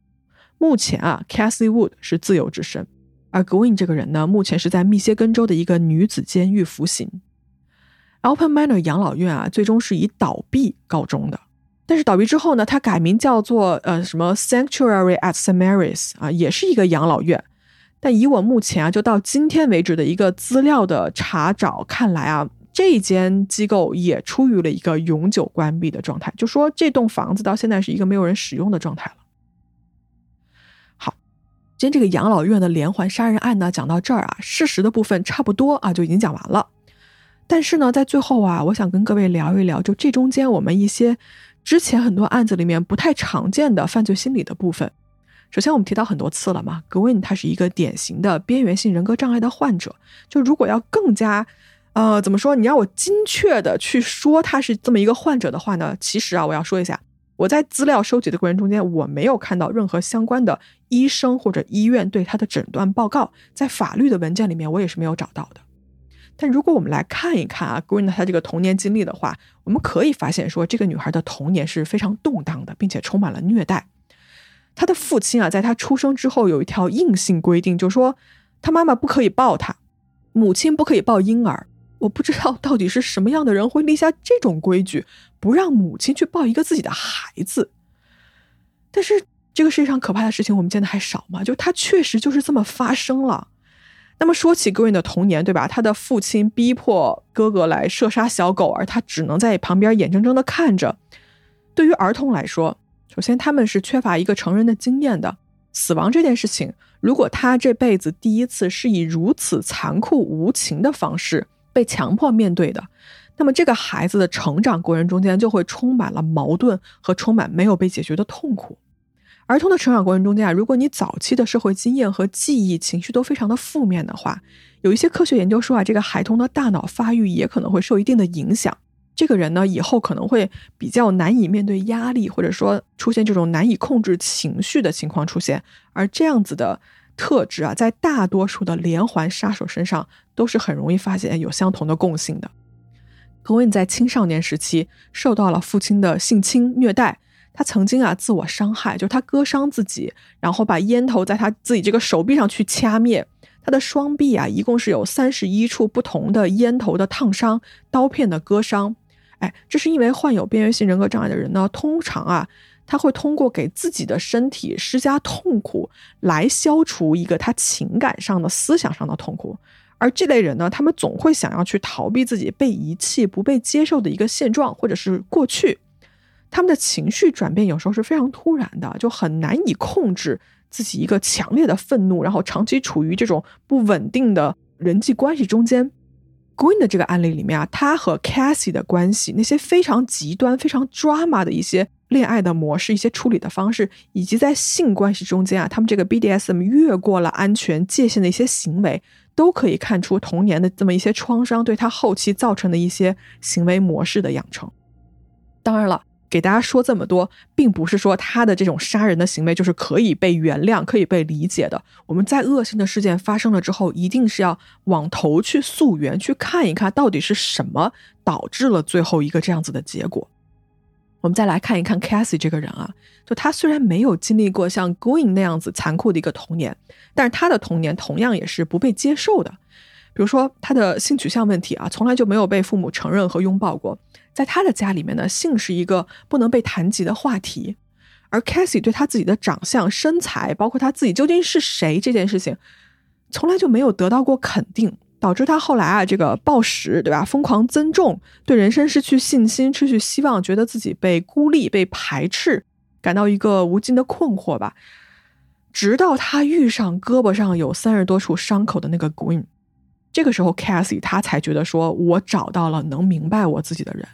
目前啊，Cassie Wood 是自由之身，而 Gwyn 这个人呢，目前是在密歇根州的一个女子监狱服刑。Alpen Manor 养老院啊，最终是以倒闭告终的。但是倒闭之后呢，它改名叫做呃什么 Sanctuary at St Mary's 啊，也是一个养老院。但以我目前啊，就到今天为止的一个资料的查找看来啊，这间机构也处于了一个永久关闭的状态，就说这栋房子到现在是一个没有人使用的状态了。今天这个养老院的连环杀人案呢，讲到这儿啊，事实的部分差不多啊就已经讲完了。但是呢，在最后啊，我想跟各位聊一聊，就这中间我们一些之前很多案子里面不太常见的犯罪心理的部分。首先，我们提到很多次了嘛，Gwyn 他是一个典型的边缘性人格障碍的患者。就如果要更加，呃，怎么说？你让我精确的去说他是这么一个患者的话呢？其实啊，我要说一下，我在资料收集的过程中间，我没有看到任何相关的医生或者医院对他的诊断报告，在法律的文件里面我也是没有找到的。但如果我们来看一看啊，Green 他这个童年经历的话，我们可以发现说，这个女孩的童年是非常动荡的，并且充满了虐待。他的父亲啊，在他出生之后有一条硬性规定，就说他妈妈不可以抱他，母亲不可以抱婴儿。我不知道到底是什么样的人会立下这种规矩，不让母亲去抱一个自己的孩子。但是这个世界上可怕的事情我们见的还少吗？就他确实就是这么发生了。那么说起 Green 的童年，对吧？他的父亲逼迫哥哥来射杀小狗，而他只能在旁边眼睁睁的看着。对于儿童来说，首先，他们是缺乏一个成人的经验的。死亡这件事情，如果他这辈子第一次是以如此残酷无情的方式被强迫面对的，那么这个孩子的成长过程中间就会充满了矛盾和充满没有被解决的痛苦。儿童的成长过程中间啊，如果你早期的社会经验和记忆、情绪都非常的负面的话，有一些科学研究说啊，这个孩童的大脑发育也可能会受一定的影响。这个人呢，以后可能会比较难以面对压力，或者说出现这种难以控制情绪的情况出现。而这样子的特质啊，在大多数的连环杀手身上都是很容易发现有相同的共性的。格温在青少年时期受到了父亲的性侵虐待，他曾经啊自我伤害，就是他割伤自己，然后把烟头在他自己这个手臂上去掐灭。他的双臂啊，一共是有三十一处不同的烟头的烫伤、刀片的割伤。哎，这是因为患有边缘性人格障碍的人呢，通常啊，他会通过给自己的身体施加痛苦来消除一个他情感上的、思想上的痛苦。而这类人呢，他们总会想要去逃避自己被遗弃、不被接受的一个现状，或者是过去。他们的情绪转变有时候是非常突然的，就很难以控制自己一个强烈的愤怒，然后长期处于这种不稳定的人际关系中间。Green 的这个案例里面啊，他和 Cassie 的关系，那些非常极端、非常 drama 的一些恋爱的模式、一些处理的方式，以及在性关系中间啊，他们这个 BDSM 越过了安全界限的一些行为，都可以看出童年的这么一些创伤对他后期造成的一些行为模式的养成。当然了，给大家说这么多，并不是说他的这种杀人的行为就是可以被原谅、可以被理解的。我们在恶性的事件发生了之后，一定是要往头去溯源，去看一看到底是什么导致了最后一个这样子的结果。我们再来看一看 Cassie 这个人啊，就他虽然没有经历过像 Going 那样子残酷的一个童年，但是他的童年同样也是不被接受的。比如说他的性取向问题啊，从来就没有被父母承认和拥抱过。在他的家里面呢，性是一个不能被谈及的话题。而 Cassie 对他自己的长相、身材，包括他自己究竟是谁这件事情，从来就没有得到过肯定。导致他后来啊，这个暴食，对吧？疯狂增重，对人生失去信心，失去希望，觉得自己被孤立、被排斥，感到一个无尽的困惑吧。直到他遇上胳膊上有三十多处伤口的那个 Green，这个时候 Cassie 他才觉得说，我找到了能明白我自己的人。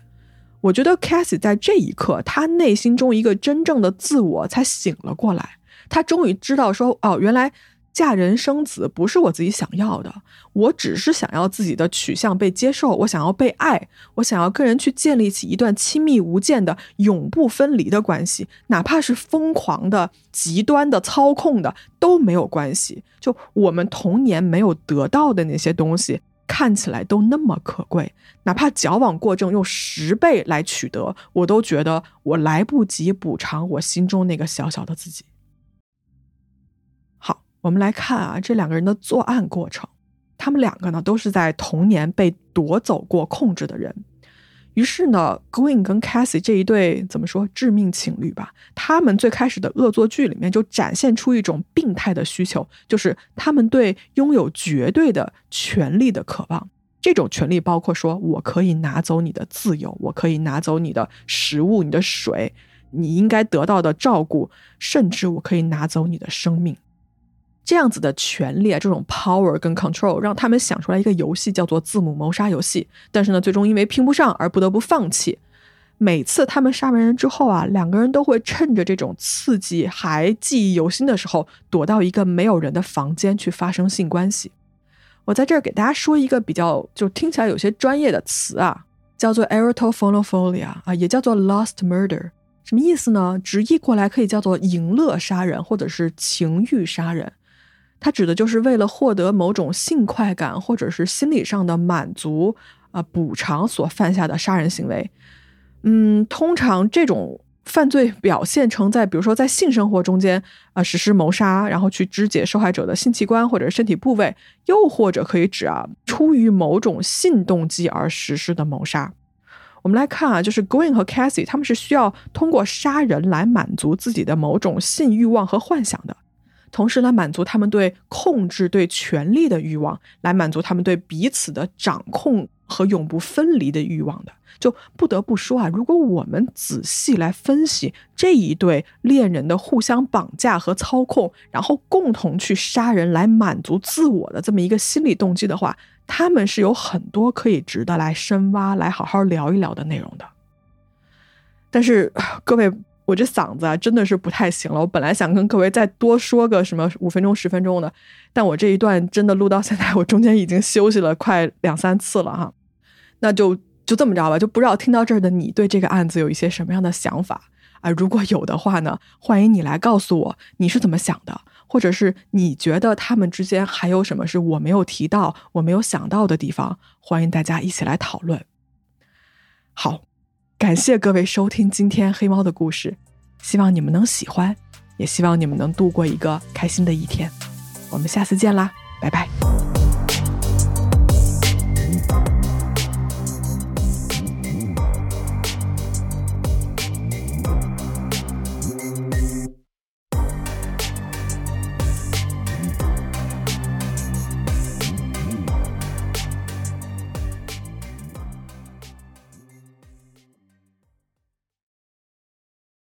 我觉得 Cassie 在这一刻，他内心中一个真正的自我才醒了过来，他终于知道说，哦，原来。嫁人生子不是我自己想要的，我只是想要自己的取向被接受，我想要被爱，我想要跟人去建立起一段亲密无间的、永不分离的关系，哪怕是疯狂的、极端的、操控的都没有关系。就我们童年没有得到的那些东西，看起来都那么可贵，哪怕矫枉过正用十倍来取得，我都觉得我来不及补偿我心中那个小小的自己。我们来看啊，这两个人的作案过程。他们两个呢，都是在童年被夺走过控制的人。于是呢，Green 跟 Cassie 这一对怎么说致命情侣吧？他们最开始的恶作剧里面就展现出一种病态的需求，就是他们对拥有绝对的权利的渴望。这种权利包括说，我可以拿走你的自由，我可以拿走你的食物、你的水，你应该得到的照顾，甚至我可以拿走你的生命。这样子的权利啊，这种 power 跟 control，让他们想出来一个游戏，叫做字母谋杀游戏。但是呢，最终因为拼不上而不得不放弃。每次他们杀完人之后啊，两个人都会趁着这种刺激还记忆犹新的时候，躲到一个没有人的房间去发生性关系。我在这儿给大家说一个比较就听起来有些专业的词啊，叫做 erotophonophilia 啊，也叫做 lost murder。什么意思呢？直译过来可以叫做淫乐杀人，或者是情欲杀人。它指的就是为了获得某种性快感或者是心理上的满足啊补偿所犯下的杀人行为。嗯，通常这种犯罪表现成在比如说在性生活中间啊实施谋杀，然后去肢解受害者的性器官或者身体部位，又或者可以指啊出于某种性动机而实施的谋杀。我们来看啊，就是 Green 和 Cassie 他们是需要通过杀人来满足自己的某种性欲望和幻想的。同时来满足他们对控制、对权力的欲望，来满足他们对彼此的掌控和永不分离的欲望的，就不得不说啊，如果我们仔细来分析这一对恋人的互相绑架和操控，然后共同去杀人来满足自我的这么一个心理动机的话，他们是有很多可以值得来深挖、来好好聊一聊的内容的。但是各位。我这嗓子啊，真的是不太行了。我本来想跟各位再多说个什么五分钟、十分钟的，但我这一段真的录到现在，我中间已经休息了快两三次了哈。那就就这么着吧，就不知道听到这儿的你对这个案子有一些什么样的想法啊？如果有的话呢，欢迎你来告诉我你是怎么想的，或者是你觉得他们之间还有什么是我没有提到、我没有想到的地方，欢迎大家一起来讨论。好。感谢各位收听今天黑猫的故事，希望你们能喜欢，也希望你们能度过一个开心的一天。我们下次见啦，拜拜。